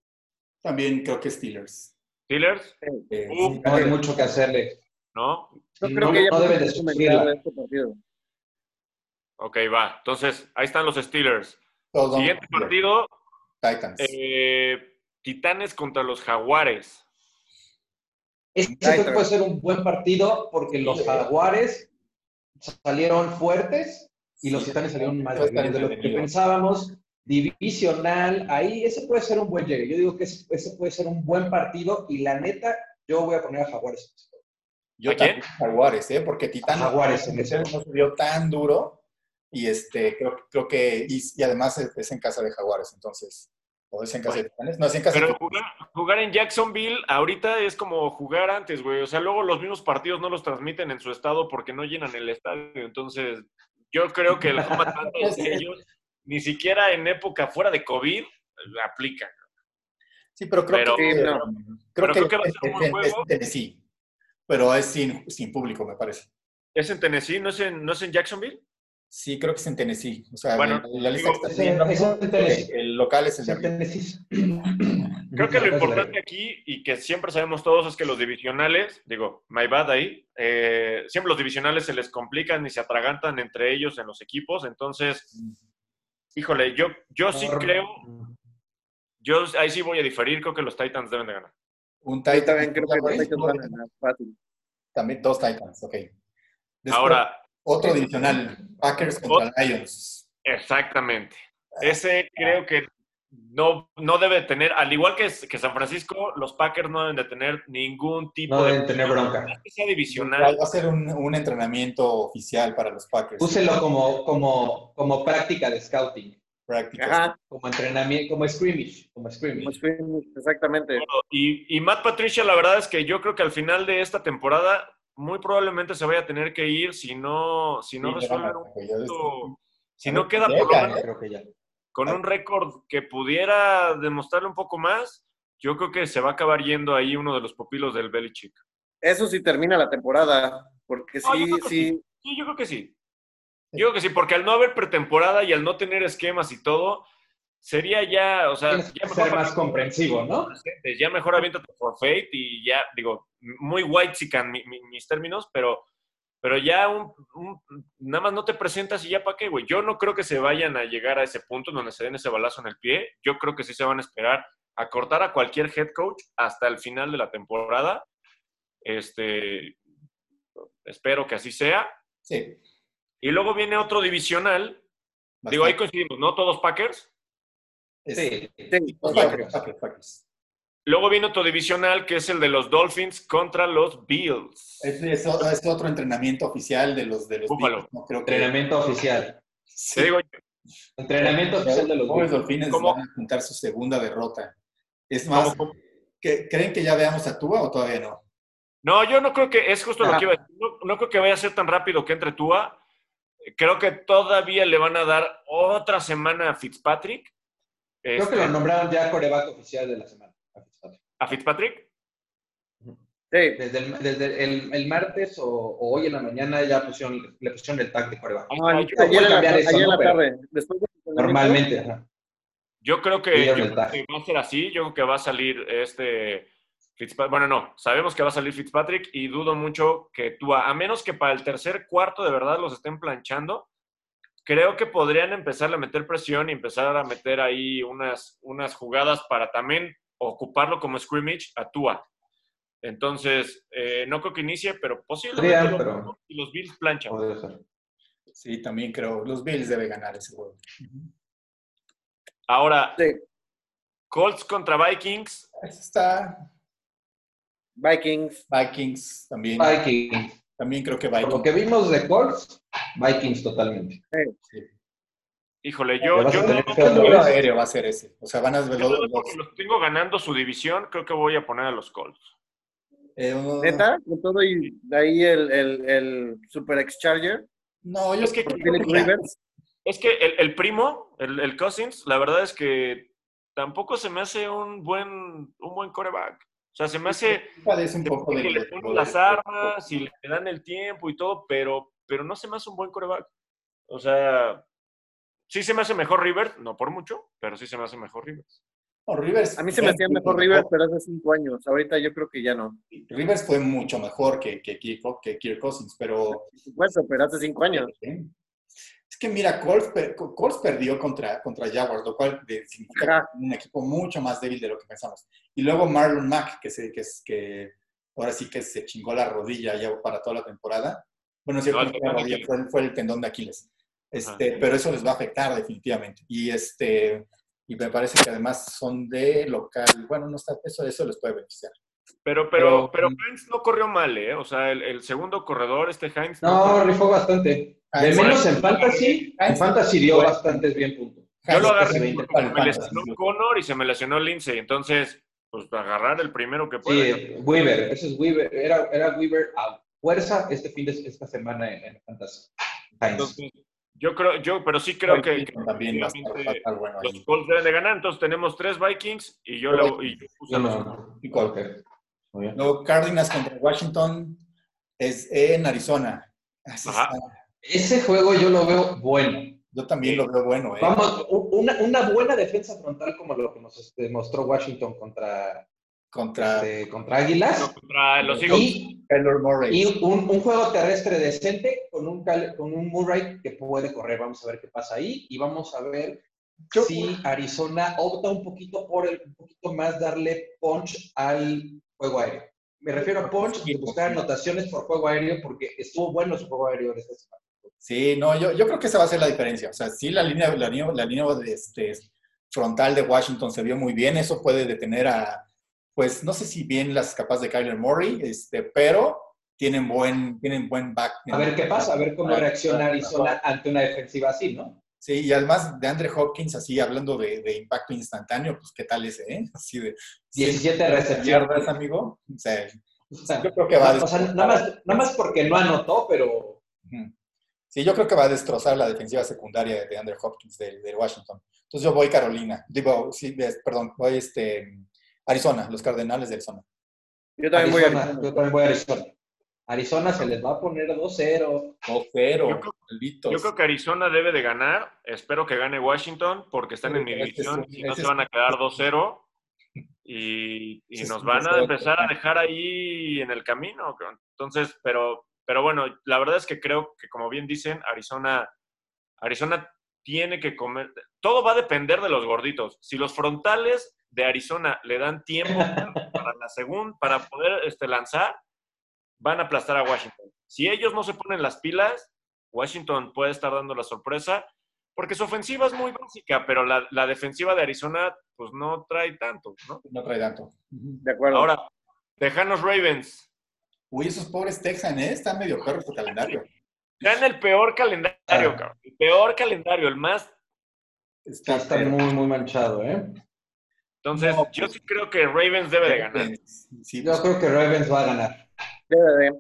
También creo que Steelers. ¿Steelers? Eh, no hay mucho que hacerle. ¿No? Yo creo que ya no debe de este partido. Ok, va. Entonces, ahí están los Steelers. Siguiente partido. Titans. Eh, Titanes contra los Jaguares. Este puede ser un buen partido porque los Jaguares salieron fuertes y los Titanes salieron más de lo que pensábamos. Divisional, ahí ese puede ser un buen llegue. Yo digo que ese, puede ser un buen partido y la neta, yo voy a poner a Jaguares. Yo también Jaguares, ¿eh? Porque Titán Jaguares no se vio tan duro y este creo, creo que y, además es, en casa de Jaguares, entonces o es en casa de Titanes, no es en casa Pero jugar, jugar, en Jacksonville ahorita es como jugar antes, güey. O sea, luego los mismos partidos no los transmiten en su estado porque no llenan el estadio. Entonces, yo creo que el home de ellos ni siquiera en época fuera de COVID aplica. Sí, pero creo que, creo, que, va a ser un buen juego. es, en Tennessee, pero es sin, sin, público, me parece. ¿Es en Tennessee? ¿No es en, ¿No es en Jacksonville? Sí, creo que es en Tennessee. O sea, bueno, la, lista está es, el local es de Tennessee. Creo que lo importante aquí, y que siempre sabemos todos, es que los divisionales, digo, my bad ahí, eh, siempre los divisionales se les complican y se atragantan entre ellos en los equipos, entonces Híjole, yo, yo sí creo, yo ahí sí voy a diferir, creo que los Titans deben de ganar. Un Titan, también creo que los Titans van a ganar, fácil. También dos Titans, ok. Ahora. Otro adicional, Packers contra Lions. Exactamente. Ese creo que no, no debe tener, al igual que, que, San Francisco, los Packers no deben de tener ningún tipo no de... deben tener bronca. Que sea divisional. Va a ser un, un, entrenamiento oficial para los Packers. Úselo como, como, como práctica de scouting. Práctica. Como entrenamiento, como scrimmage. Como scrimmage. exactamente. y, y Matt Patricia, la verdad es que yo creo que al final de esta temporada muy probablemente se vaya a tener que ir si no, si no resuelve un punto, si no queda por lo menos, creo que ya con un récord que pudiera demostrarle un poco más, yo creo que se va a acabar yendo ahí uno de los pupilos del Belichick. Eso sí termina la temporada, porque sí, sí. Sí, yo creo que sí. Yo creo que sí, porque al no haber pretemporada y al no tener esquemas y todo, sería ya, o sea, ya ser más comprensivo, ¿no? Ya mejor aviéntate por Fate y ya, digo, muy white sican mis términos, pero pero ya un, nada más no te presentas y ya para qué, güey. Yo no creo que se vayan a llegar a ese punto donde se den ese balazo en el pie. Yo creo que sí se van a esperar a cortar a cualquier head coach hasta el final de la temporada. Este, espero que así sea. Sí. Y luego viene otro divisional. Digo, ahí coincidimos, ¿no? Todos Packers. Sí, sí. Packers, Packers, Packers. Luego viene otro divisional que es el de los Dolphins contra los Bills. Es, otro entrenamiento oficial de los, de los Bills. No, creo entrenamiento oficial. Sí. Digo, entrenamiento oficial de los Bills. Los Dolphins van a juntar su segunda derrota. Es más, ¿Creen que ya veamos a Tua o todavía no? No, yo no creo que, es justo lo que iba a decir, no, creo que vaya a ser tan rápido que entre Tua. Creo que todavía le van a dar otra semana a Fitzpatrick. Creo que lo este, nombraron ya coreback oficial de la semana. ¿A Fitzpatrick? Sí. Desde, el, el, martes o, hoy en la mañana ya pusieron, le pusieron el tag de coreback. Ah, ayer, en la, tarde. Después normalmente, Yo creo, que, va a ser así. Yo creo que va a salir este Fitzpatrick. Bueno, no, sabemos que va a salir Fitzpatrick y dudo mucho que tú, a menos que para el tercer cuarto de verdad los estén planchando, creo que podrían empezar a meter presión y empezar a meter ahí unas, unas jugadas para también ocuparlo como scrimmage a Tua. Entonces, eh, no creo que inicie, pero posiblemente los, los Bills planchan. Sí, también creo. Los Bills deben ganar ese juego. Ahora, Colts contra Vikings. Está. Vikings. Vikings también. Vikings. También creo que Vikings. lo que vimos de Colts, Vikings totalmente. Sí. Híjole, yo, yo no, aéreo va a ser ese. O sea, van a ver los, los tengo ganando su división, creo que voy a poner a los Colts. Eh, ¿Neta? ¿Con todo y de ahí el, el, el Super X Charger? No, yo es que, es que el, el primo, el, el, Cousins, la verdad es que tampoco se me hace un buen, un buen coreback. O sea, se me hace un poco que le ponen las armas y le dan el tiempo y todo, pero, pero no se me hace un buen coreback. O sea, Sí se me hace mejor Rivers, no por mucho, pero sí se me hace mejor Rivers. Rivers. A mí se me hacía mejor Rivers, pero hace cinco años. Ahorita yo creo que ya no. Rivers fue mucho mejor que, que, que Kirk Cousins, pero. Por supuesto, pero hace cinco años. Es que mira, Colts, perdió contra, contra Jaguars, lo cual significa un equipo mucho más débil de lo que pensamos. Y luego Marlon Mack, que, se, que, es, que ahora sí que se chingó la rodilla ya para toda la temporada. Bueno, sí, fue, fue el tendón de Aquiles. Este, pero eso les va a afectar definitivamente. Y este y me parece que además son de local, bueno, no está, eso, eso les puede beneficiar. Pero, pero, pero, Heinz no corrió mal, ¿eh? O sea, el, segundo corredor, este Heinz. No, rifó bastante. De menos en Fantasy, en Fantasy dio bastantes bien puntos. Yo lo agarré porque me lesionó Connor y se me lesionó Lindsay. Entonces, pues agarrar el primero que pueda. Sí, Weaver, ese es Weaver. Era, era Weaver a fuerza este fin de esta semana en, en Fantasy. Entonces, yo creo, yo, pero sí creo que, también los Colts deben de ganar. Entonces tenemos tres Vikings y yo, lo, y puse los Luego Cardinals contra Washington es en Arizona. Ese juego yo lo veo bueno. Yo también lo veo bueno. ¿eh? Vamos, una, una, buena defensa frontal como lo que nos demostró Washington contra, contra, este, contra Águilas. contra los Y, y un, un, juego terrestre decente con un, con un Murray que puede correr. Vamos a ver qué pasa ahí y vamos a ver si Arizona opta un poquito por el, un poquito más darle punch al juego aéreo. Me refiero a punch y buscar anotaciones por juego aéreo porque estuvo bueno su juego aéreo de esta semana. Sí, no, yo, yo creo que esa va a ser la diferencia. O sea, sí, la línea, la línea, la línea de este, frontal de Washington se vio muy bien. Eso puede detener a, pues no sé si bien las capas de Kyler Murray, este, pero tienen buen, tienen buen back. A ver qué pasa, a ver cómo reacciona Arizona ante una defensiva así, ¿no? Sí, y además de Andre Hopkins, así hablando de, impacto instantáneo, pues qué tal ese, ¿eh? Así de... 17 recepciones. amigo. O sea, yo creo que va a... O sea, nada más, nada más porque no anotó, pero... Sí, yo creo que va a destrozar la defensiva secundaria de Andre Hopkins de, de Washington. Entonces yo voy Carolina. Digo, sí, perdón, voy este Arizona, los Cardenales de Arizona. Yo también, voy, a Arizona. Yo también voy a Arizona. Arizona se les va a poner 2-0. 2-0. Yo, creo que Arizona debe de ganar. Espero que gane Washington porque están en mi división y no se van a quedar 2-0 y, y nos van a empezar a dejar ahí en el camino. Entonces, pero, pero bueno, la verdad es que creo que como bien dicen, Arizona, Arizona tiene que comer. Todo va a depender de los gorditos. Si los frontales de Arizona le dan tiempo para la segunda, para poder este, lanzar, van a aplastar a Washington. Si ellos no se ponen las pilas, Washington puede estar dando la sorpresa, porque su ofensiva es muy básica, pero la, defensiva de Arizona, pues no trae tanto, ¿no? No trae tanto. De acuerdo. Ahora, Tejanos Ravens. Uy, esos pobres Texans, ¿eh? Están medio perros su calendario. Están el peor calendario, ah. cabrón. El peor calendario, el más. Está, está muy, muy manchado, ¿eh? Entonces, yo sí creo que Ravens debe de ganar. yo creo que Ravens va a ganar.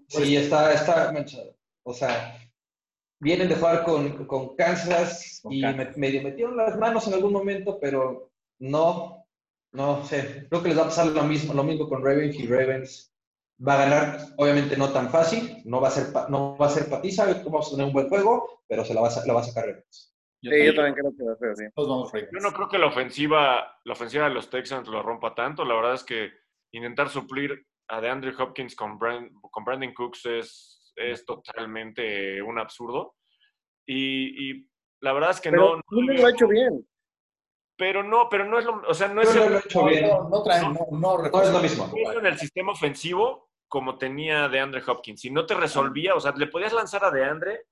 Sí, está, está manchado. O sea, vienen de jugar con, con Kansas y medio metieron las manos en algún momento, pero no, no sé. Creo que les va a pasar lo mismo, lo mismo con Ravens y Ravens va a ganar, obviamente no tan fácil, no va a ser, no va a ser patiza, vamos a tener un buen juego, pero se la va a, la va a sacar Ravens. Yo, sí, yo también creo que va a ser así. Yo no creo que la ofensiva, la ofensiva de los Texans lo rompa tanto. La verdad es que intentar suplir a DeAndre Hopkins con, con Brandon Cooks es, es totalmente un absurdo. Y, y la verdad es que pero no. No lo ha hecho bien. Pero no, pero no es lo, o sea, no es, lo, lo hecho bien. No, no, trae, no, no, no es lo mismo. En el sistema ofensivo como tenía DeAndre Hopkins. Si no te resolvía, o sea, le podías lanzar a DeAndre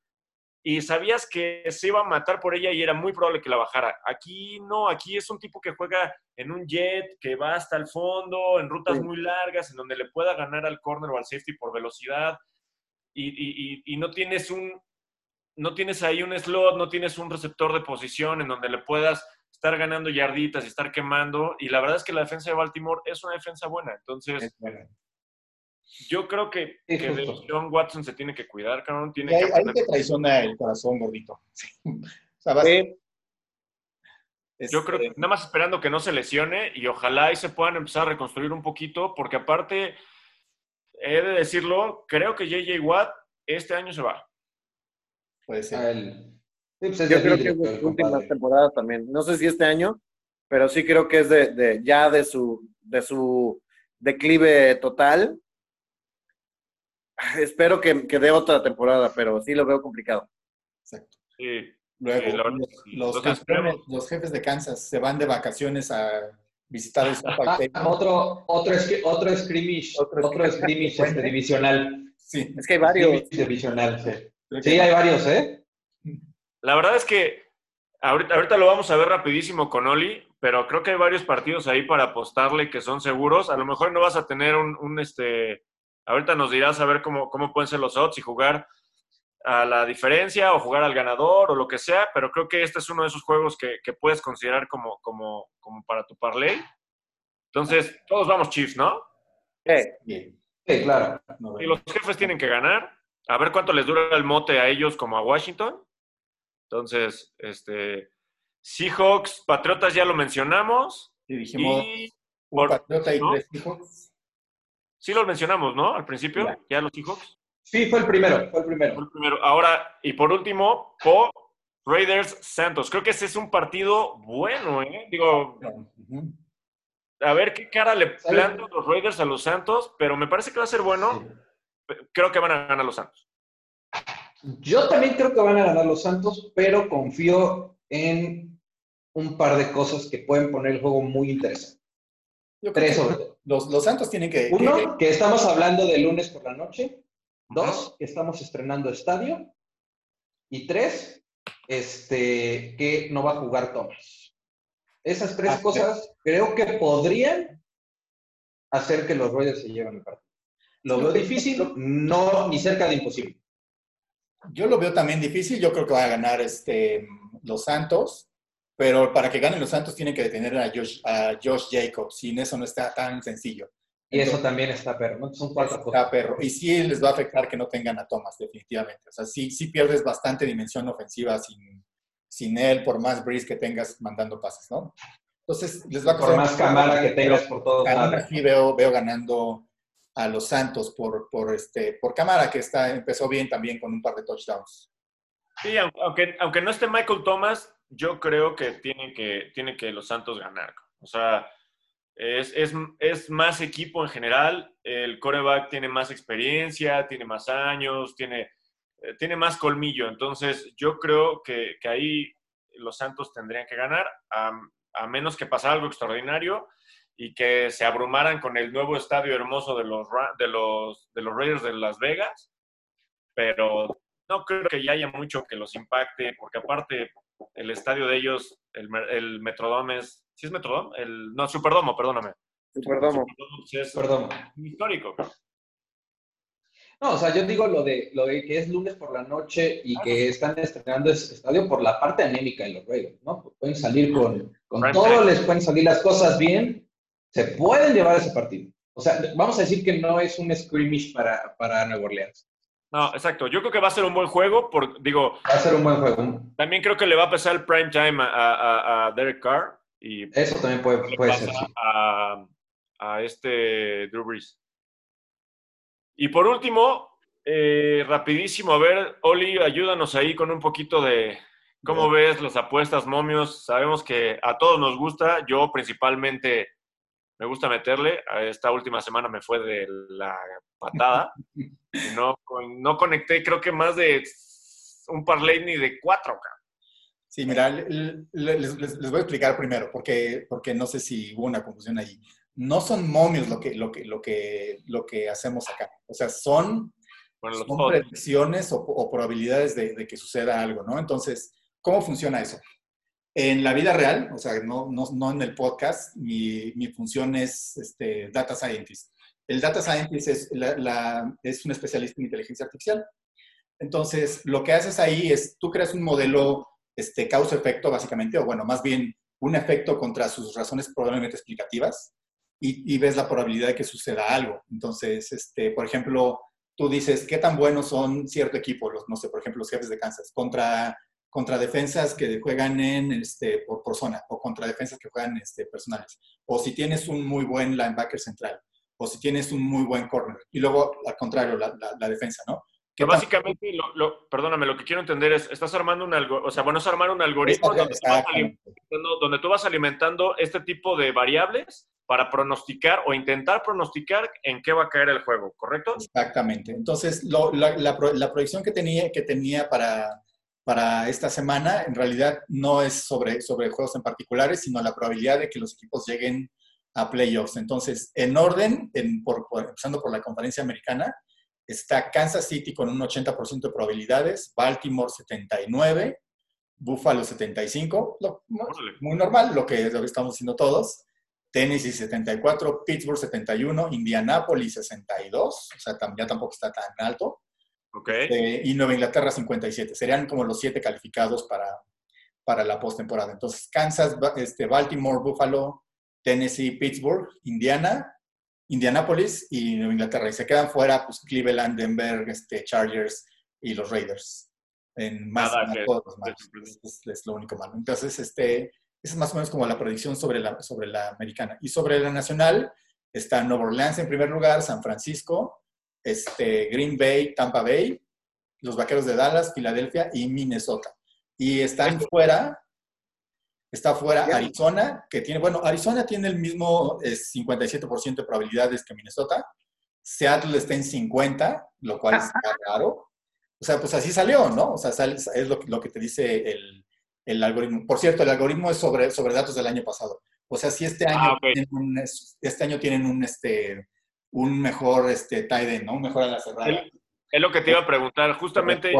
y sabías que se iba a matar por ella y era muy probable que la bajara. Aquí no, aquí es un tipo que juega en un jet, que va hasta el fondo, en rutas muy largas, en donde le pueda ganar al corner o al safety por velocidad. Y, y, no tienes un, no tienes ahí un slot, no tienes un receptor de posición en donde le puedas estar ganando yarditas y estar quemando. Y la verdad es que la defensa de Baltimore es una defensa buena. Entonces, yo creo que, que John Watson se tiene que cuidar, cabrón. Tiene ahí, que ahí te traiciona el corazón, gordito. Yo creo que este nada más esperando que no se lesione y ojalá y se puedan empezar a reconstruir un poquito, porque aparte, he de decirlo, creo que JJ Watt este año se va. Puede ser. Pues Yo creo que es de su última temporada también. No sé si este año, pero sí creo que es de, de ya de su, de su declive total espero que, que dé otra temporada, pero sí lo veo complicado. Exacto. Sí. Luego, los, los, jefes de Kansas se van de vacaciones a visitar el ah, otro, otro, otro scrimmage, otro, otro scrimmage este, divisional. Sí. Es que hay varios. Divisional, sí. sí, hay varios, ¿eh? La verdad es que ahorita, ahorita lo vamos a ver rapidísimo con Oli, pero creo que hay varios partidos ahí para apostarle que son seguros. A lo mejor no vas a tener un, un este, Ahorita nos dirás a ver cómo, cómo pueden ser los odds y jugar a la diferencia o jugar al ganador o lo que sea, pero creo que este es uno de esos juegos que, puedes considerar como, como, como para tu parlay. Entonces, todos vamos Chiefs, ¿no? Sí, sí claro. Y los jefes tienen que ganar. A ver cuánto les dura el mote a ellos como a Washington. Entonces, este, Seahawks, Patriotas ya lo mencionamos. Y dijimos por, Patriota y tres Seahawks. Sí los mencionamos, ¿no? Al principio, ya los Seahawks. Sí, fue el primero, fue el primero. Fue el primero. Ahora, y por último, Po Raiders Santos. Creo que ese es un partido bueno, ¿eh? Digo, a ver qué cara le plantan los Raiders a los Santos, pero me parece que va a ser bueno. Creo que van a ganar los Santos. Yo también creo que van a ganar los Santos, pero confío en un par de cosas que pueden poner el juego muy interesante. Tres Los, los, Santos tienen que... Uno, que, estamos hablando de lunes por la noche. Dos, que estamos estrenando estadio. Y tres, este, que no va a jugar Thomas. Esas tres ah, cosas creo que podrían hacer que los Raiders se lleven el partido. Lo veo difícil, no ni cerca de imposible. Yo lo veo también difícil. Yo creo que va a ganar este, los Santos. Pero para que ganen los Santos tienen que detener a Josh, a Josh Jacobs y en eso no está tan sencillo. Y eso también está perro, Son cuatro está perro. Y sí les va a afectar que no tengan a Thomas, definitivamente. O sea, sí, sí pierdes bastante dimensión ofensiva sin, sin él, por más breeze que tengas mandando pases, ¿no? Entonces, les va a Por más cámara que tengas por todos lados. Sí veo, veo ganando a los Santos por, por, este, por cámara, que está, empezó bien también con un par de touchdowns. Sí, aunque, aunque no esté Michael Thomas, yo creo que tiene que, que los Santos ganar. O sea, es, es, más equipo en general. El coreback tiene más experiencia, tiene más años, tiene, eh, tiene más colmillo. Entonces, yo creo que, ahí los Santos tendrían que ganar, a, a, menos que pasara algo extraordinario y que se abrumaran con el nuevo estadio hermoso de los, de los, de los Raiders de Las Vegas. Pero no creo que ya haya mucho que los impacte, porque aparte el estadio de ellos, el, el Metrodome es, ¿sí es Metrodome? El, no, Superdomo, perdóname. Superdomo. Superdomo es Superdomo. histórico. No, o sea, yo digo lo de, lo de que es lunes por la noche y que están estrenando ese estadio por la parte anémica de los Raiders, ¿no? Pueden salir con, con todo, les pueden salir las cosas bien, se pueden llevar ese partido. O sea, vamos a decir que no es un scrimmage para, para Nueva Orleans. No, exacto. Yo creo que va a ser un buen juego. Por, digo, va a ser un buen juego. También creo que le va a pasar el prime time a, a, Derek Carr. Y Eso también puede, puede ser. A, a, este Drew Brees. Y por último, eh, rapidísimo, a ver, Oli, ayúdanos ahí con un poquito de cómo ves las apuestas, momios. Sabemos que a todos nos gusta. Yo principalmente me gusta meterle. Esta última semana me fue de la patada. No, no conecté, creo que más de un parlay ni de cuatro. Sí, mira, les, voy a explicar primero, porque, porque no sé si hubo una confusión ahí. No son momios lo que, lo que, lo que, lo que hacemos acá. O sea, son, predicciones o, probabilidades de, de, que suceda algo, ¿no? Entonces, ¿cómo funciona eso? En la vida real, o sea, no, no, no en el podcast, mi, mi, función es este, data scientist. El data scientist es, la, es un especialista en inteligencia artificial. Entonces, lo que haces ahí es, tú creas un modelo este, causa-efecto, básicamente, o bueno, más bien un efecto contra sus razones probablemente explicativas y, y, ves la probabilidad de que suceda algo. Entonces, este, por ejemplo, tú dices, ¿qué tan buenos son cierto equipo? Los, no sé, por ejemplo, los jefes de Kansas contra contra defensas que juegan en, este, por, por zona o contra defensas que juegan este, personales. O si tienes un muy buen linebacker central o si tienes un muy buen corner. Y luego, al contrario, la, la, defensa, ¿no? Que básicamente, lo, perdóname, lo que quiero entender es, estás armando un algoritmo, o sea, bueno, es armar un algoritmo donde tú, vas donde tú, vas alimentando este tipo de variables para pronosticar o intentar pronosticar en qué va a caer el juego, ¿correcto? Exactamente. Entonces, la, la, proyección que tenía, que tenía para, para esta semana en realidad no es sobre, sobre juegos en particulares, sino la probabilidad de que los equipos lleguen a playoffs. Entonces, en orden, en, por, empezando por la conferencia americana, está Kansas City con un 80% de probabilidades, Baltimore 79, Buffalo 75, muy normal, lo que, lo que estamos haciendo todos. Tennessee 74, Pittsburgh 71, Indianapolis 62, o sea, ya tampoco está tan alto. Okay. y Nueva Inglaterra 57. Serían como los siete calificados para, para la postemporada. Entonces, Kansas, este, Baltimore, Buffalo, Tennessee, Pittsburgh, Indiana, Indianapolis y Nueva Inglaterra. Y se quedan fuera pues, Cleveland, Denver, este, Chargers y los Raiders. En más, todos más. Es, lo único malo. Entonces, este, esa es más o menos como la predicción sobre la, sobre la americana. Y sobre la nacional está Nueva Orleans en primer lugar, San Francisco, este, Green Bay, Tampa Bay, los Vaqueros de Dallas, Filadelfia y Minnesota. Y están fuera, está fuera Arizona, que tiene, bueno, Arizona tiene el mismo 57% de probabilidades que Minnesota. Seattle está en 50, lo cual está raro. O sea, pues así salió, ¿no? O sea, es lo, lo que te dice el, el, algoritmo. Por cierto, el algoritmo es sobre, sobre datos del año pasado. O sea, si este año, ah, tienen, un, este año tienen un, este, un mejor este, tight end, ¿no? Un mejor a la cerrada. Es lo que te iba a preguntar. Justamente,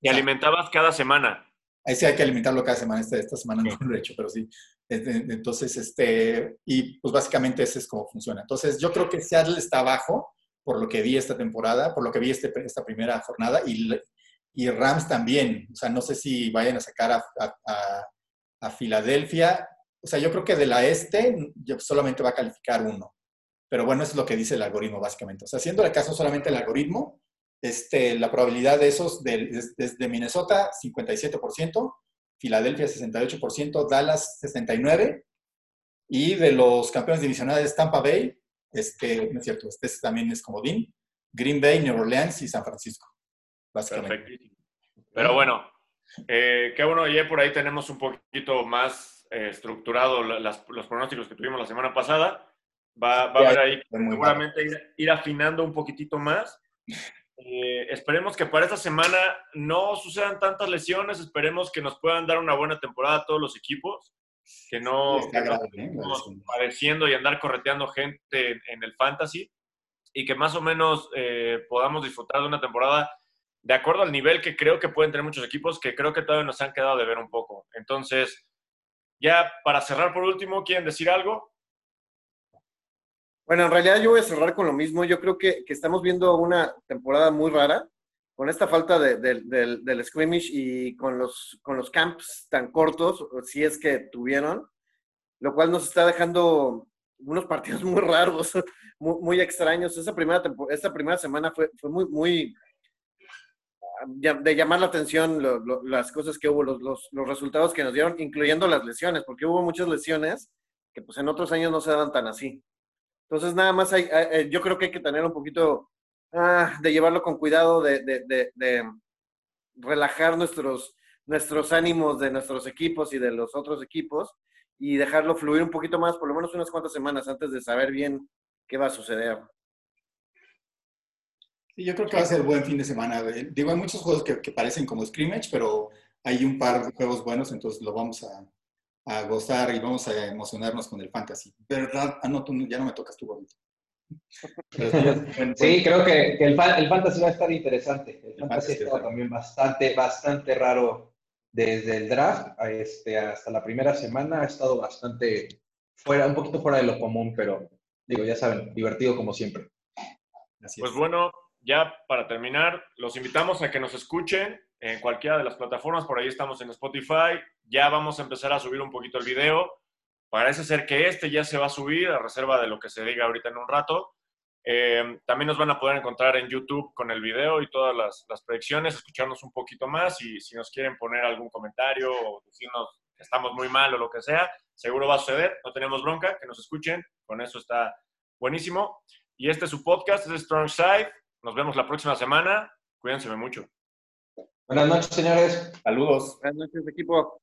y alimentabas cada semana. Ahí sí hay que alimentarlo cada semana. Esta, esta semana no lo he hecho, pero sí. Entonces, este, y pues básicamente ese es cómo funciona. Entonces, yo creo que Seattle está abajo, por lo que vi esta temporada, por lo que vi este, esta primera jornada, y, y Rams también. O sea, no sé si vayan a sacar a, a, a Filadelfia. O sea, yo creo que de la este solamente va a calificar uno. Pero bueno, es lo que dice el algoritmo, básicamente. O sea, haciendo caso solamente el algoritmo, este, la probabilidad de esos desde de, Minnesota, 57%, Filadelfia, 68%, Dallas, 69%, y de los campeones divisionales Tampa Bay, este, no es cierto, este también es como Dean, Green Bay, New Orleans y San Francisco, básicamente. Pero bueno, eh, qué bueno, ya por ahí tenemos un poquito más eh, estructurado los pronósticos que tuvimos la semana pasada. Va, a haber ahí seguramente ir, afinando un poquitito más. Eh, esperemos que para esta semana no sucedan tantas lesiones, esperemos que nos puedan dar una buena temporada a todos los equipos, que no estemos padeciendo y andar correteando gente en, el fantasy y que más o menos eh, podamos disfrutar de una temporada de acuerdo al nivel que creo que pueden tener muchos equipos, que creo que todavía nos han quedado de ver un poco. Entonces, ya para cerrar por último, ¿quieren decir algo? Bueno, en realidad yo voy a cerrar con lo mismo. Yo creo que, estamos viendo una temporada muy rara con esta falta de, del scrimmage y con los, con los camps tan cortos, si es que tuvieron, lo cual nos está dejando unos partidos muy raros, muy, extraños. Esa primera, esta primera semana fue, fue muy, muy de llamar la atención las cosas que hubo, los, los, los, resultados que nos dieron, incluyendo las lesiones, porque hubo muchas lesiones que pues en otros años no se dan tan así. Entonces nada más hay, eh, yo creo que hay que tener un poquito ah, de llevarlo con cuidado, de, de, de, relajar nuestros, nuestros ánimos de nuestros equipos y de los otros equipos y dejarlo fluir un poquito más, por lo menos unas cuantas semanas antes de saber bien qué va a suceder. Sí, yo creo que va a ser buen fin de semana. Digo, hay muchos juegos que, parecen como scrimmage, pero hay un par de juegos buenos, entonces lo vamos a, gozar y vamos a emocionarnos con el fantasy. ¿Verdad? Ah, no, tú ya no me tocas tu bonito. sí, creo que, el, fantasy va a estar interesante. El, fantasy, está también bastante, bastante raro desde el draft este, hasta la primera semana. Ha estado bastante fuera, un poquito fuera de lo común, pero digo, ya saben, divertido como siempre. pues bueno, ya para terminar, los invitamos a que nos escuchen en cualquiera de las plataformas. Por ahí estamos en Spotify. Ya vamos a empezar a subir un poquito el video. Parece ser que este ya se va a subir a reserva de lo que se diga ahorita en un rato. Eh, también nos van a poder encontrar en YouTube con el video y todas las, predicciones, escucharnos un poquito más y si nos quieren poner algún comentario o decirnos que estamos muy mal o lo que sea, seguro va a suceder. No tenemos bronca, que nos escuchen. Con eso está buenísimo. Y este es su podcast, es Strong Side. Nos vemos la próxima semana. Cuídense mucho. Buenas noches, señores. Saludos. Buenas noches, equipo.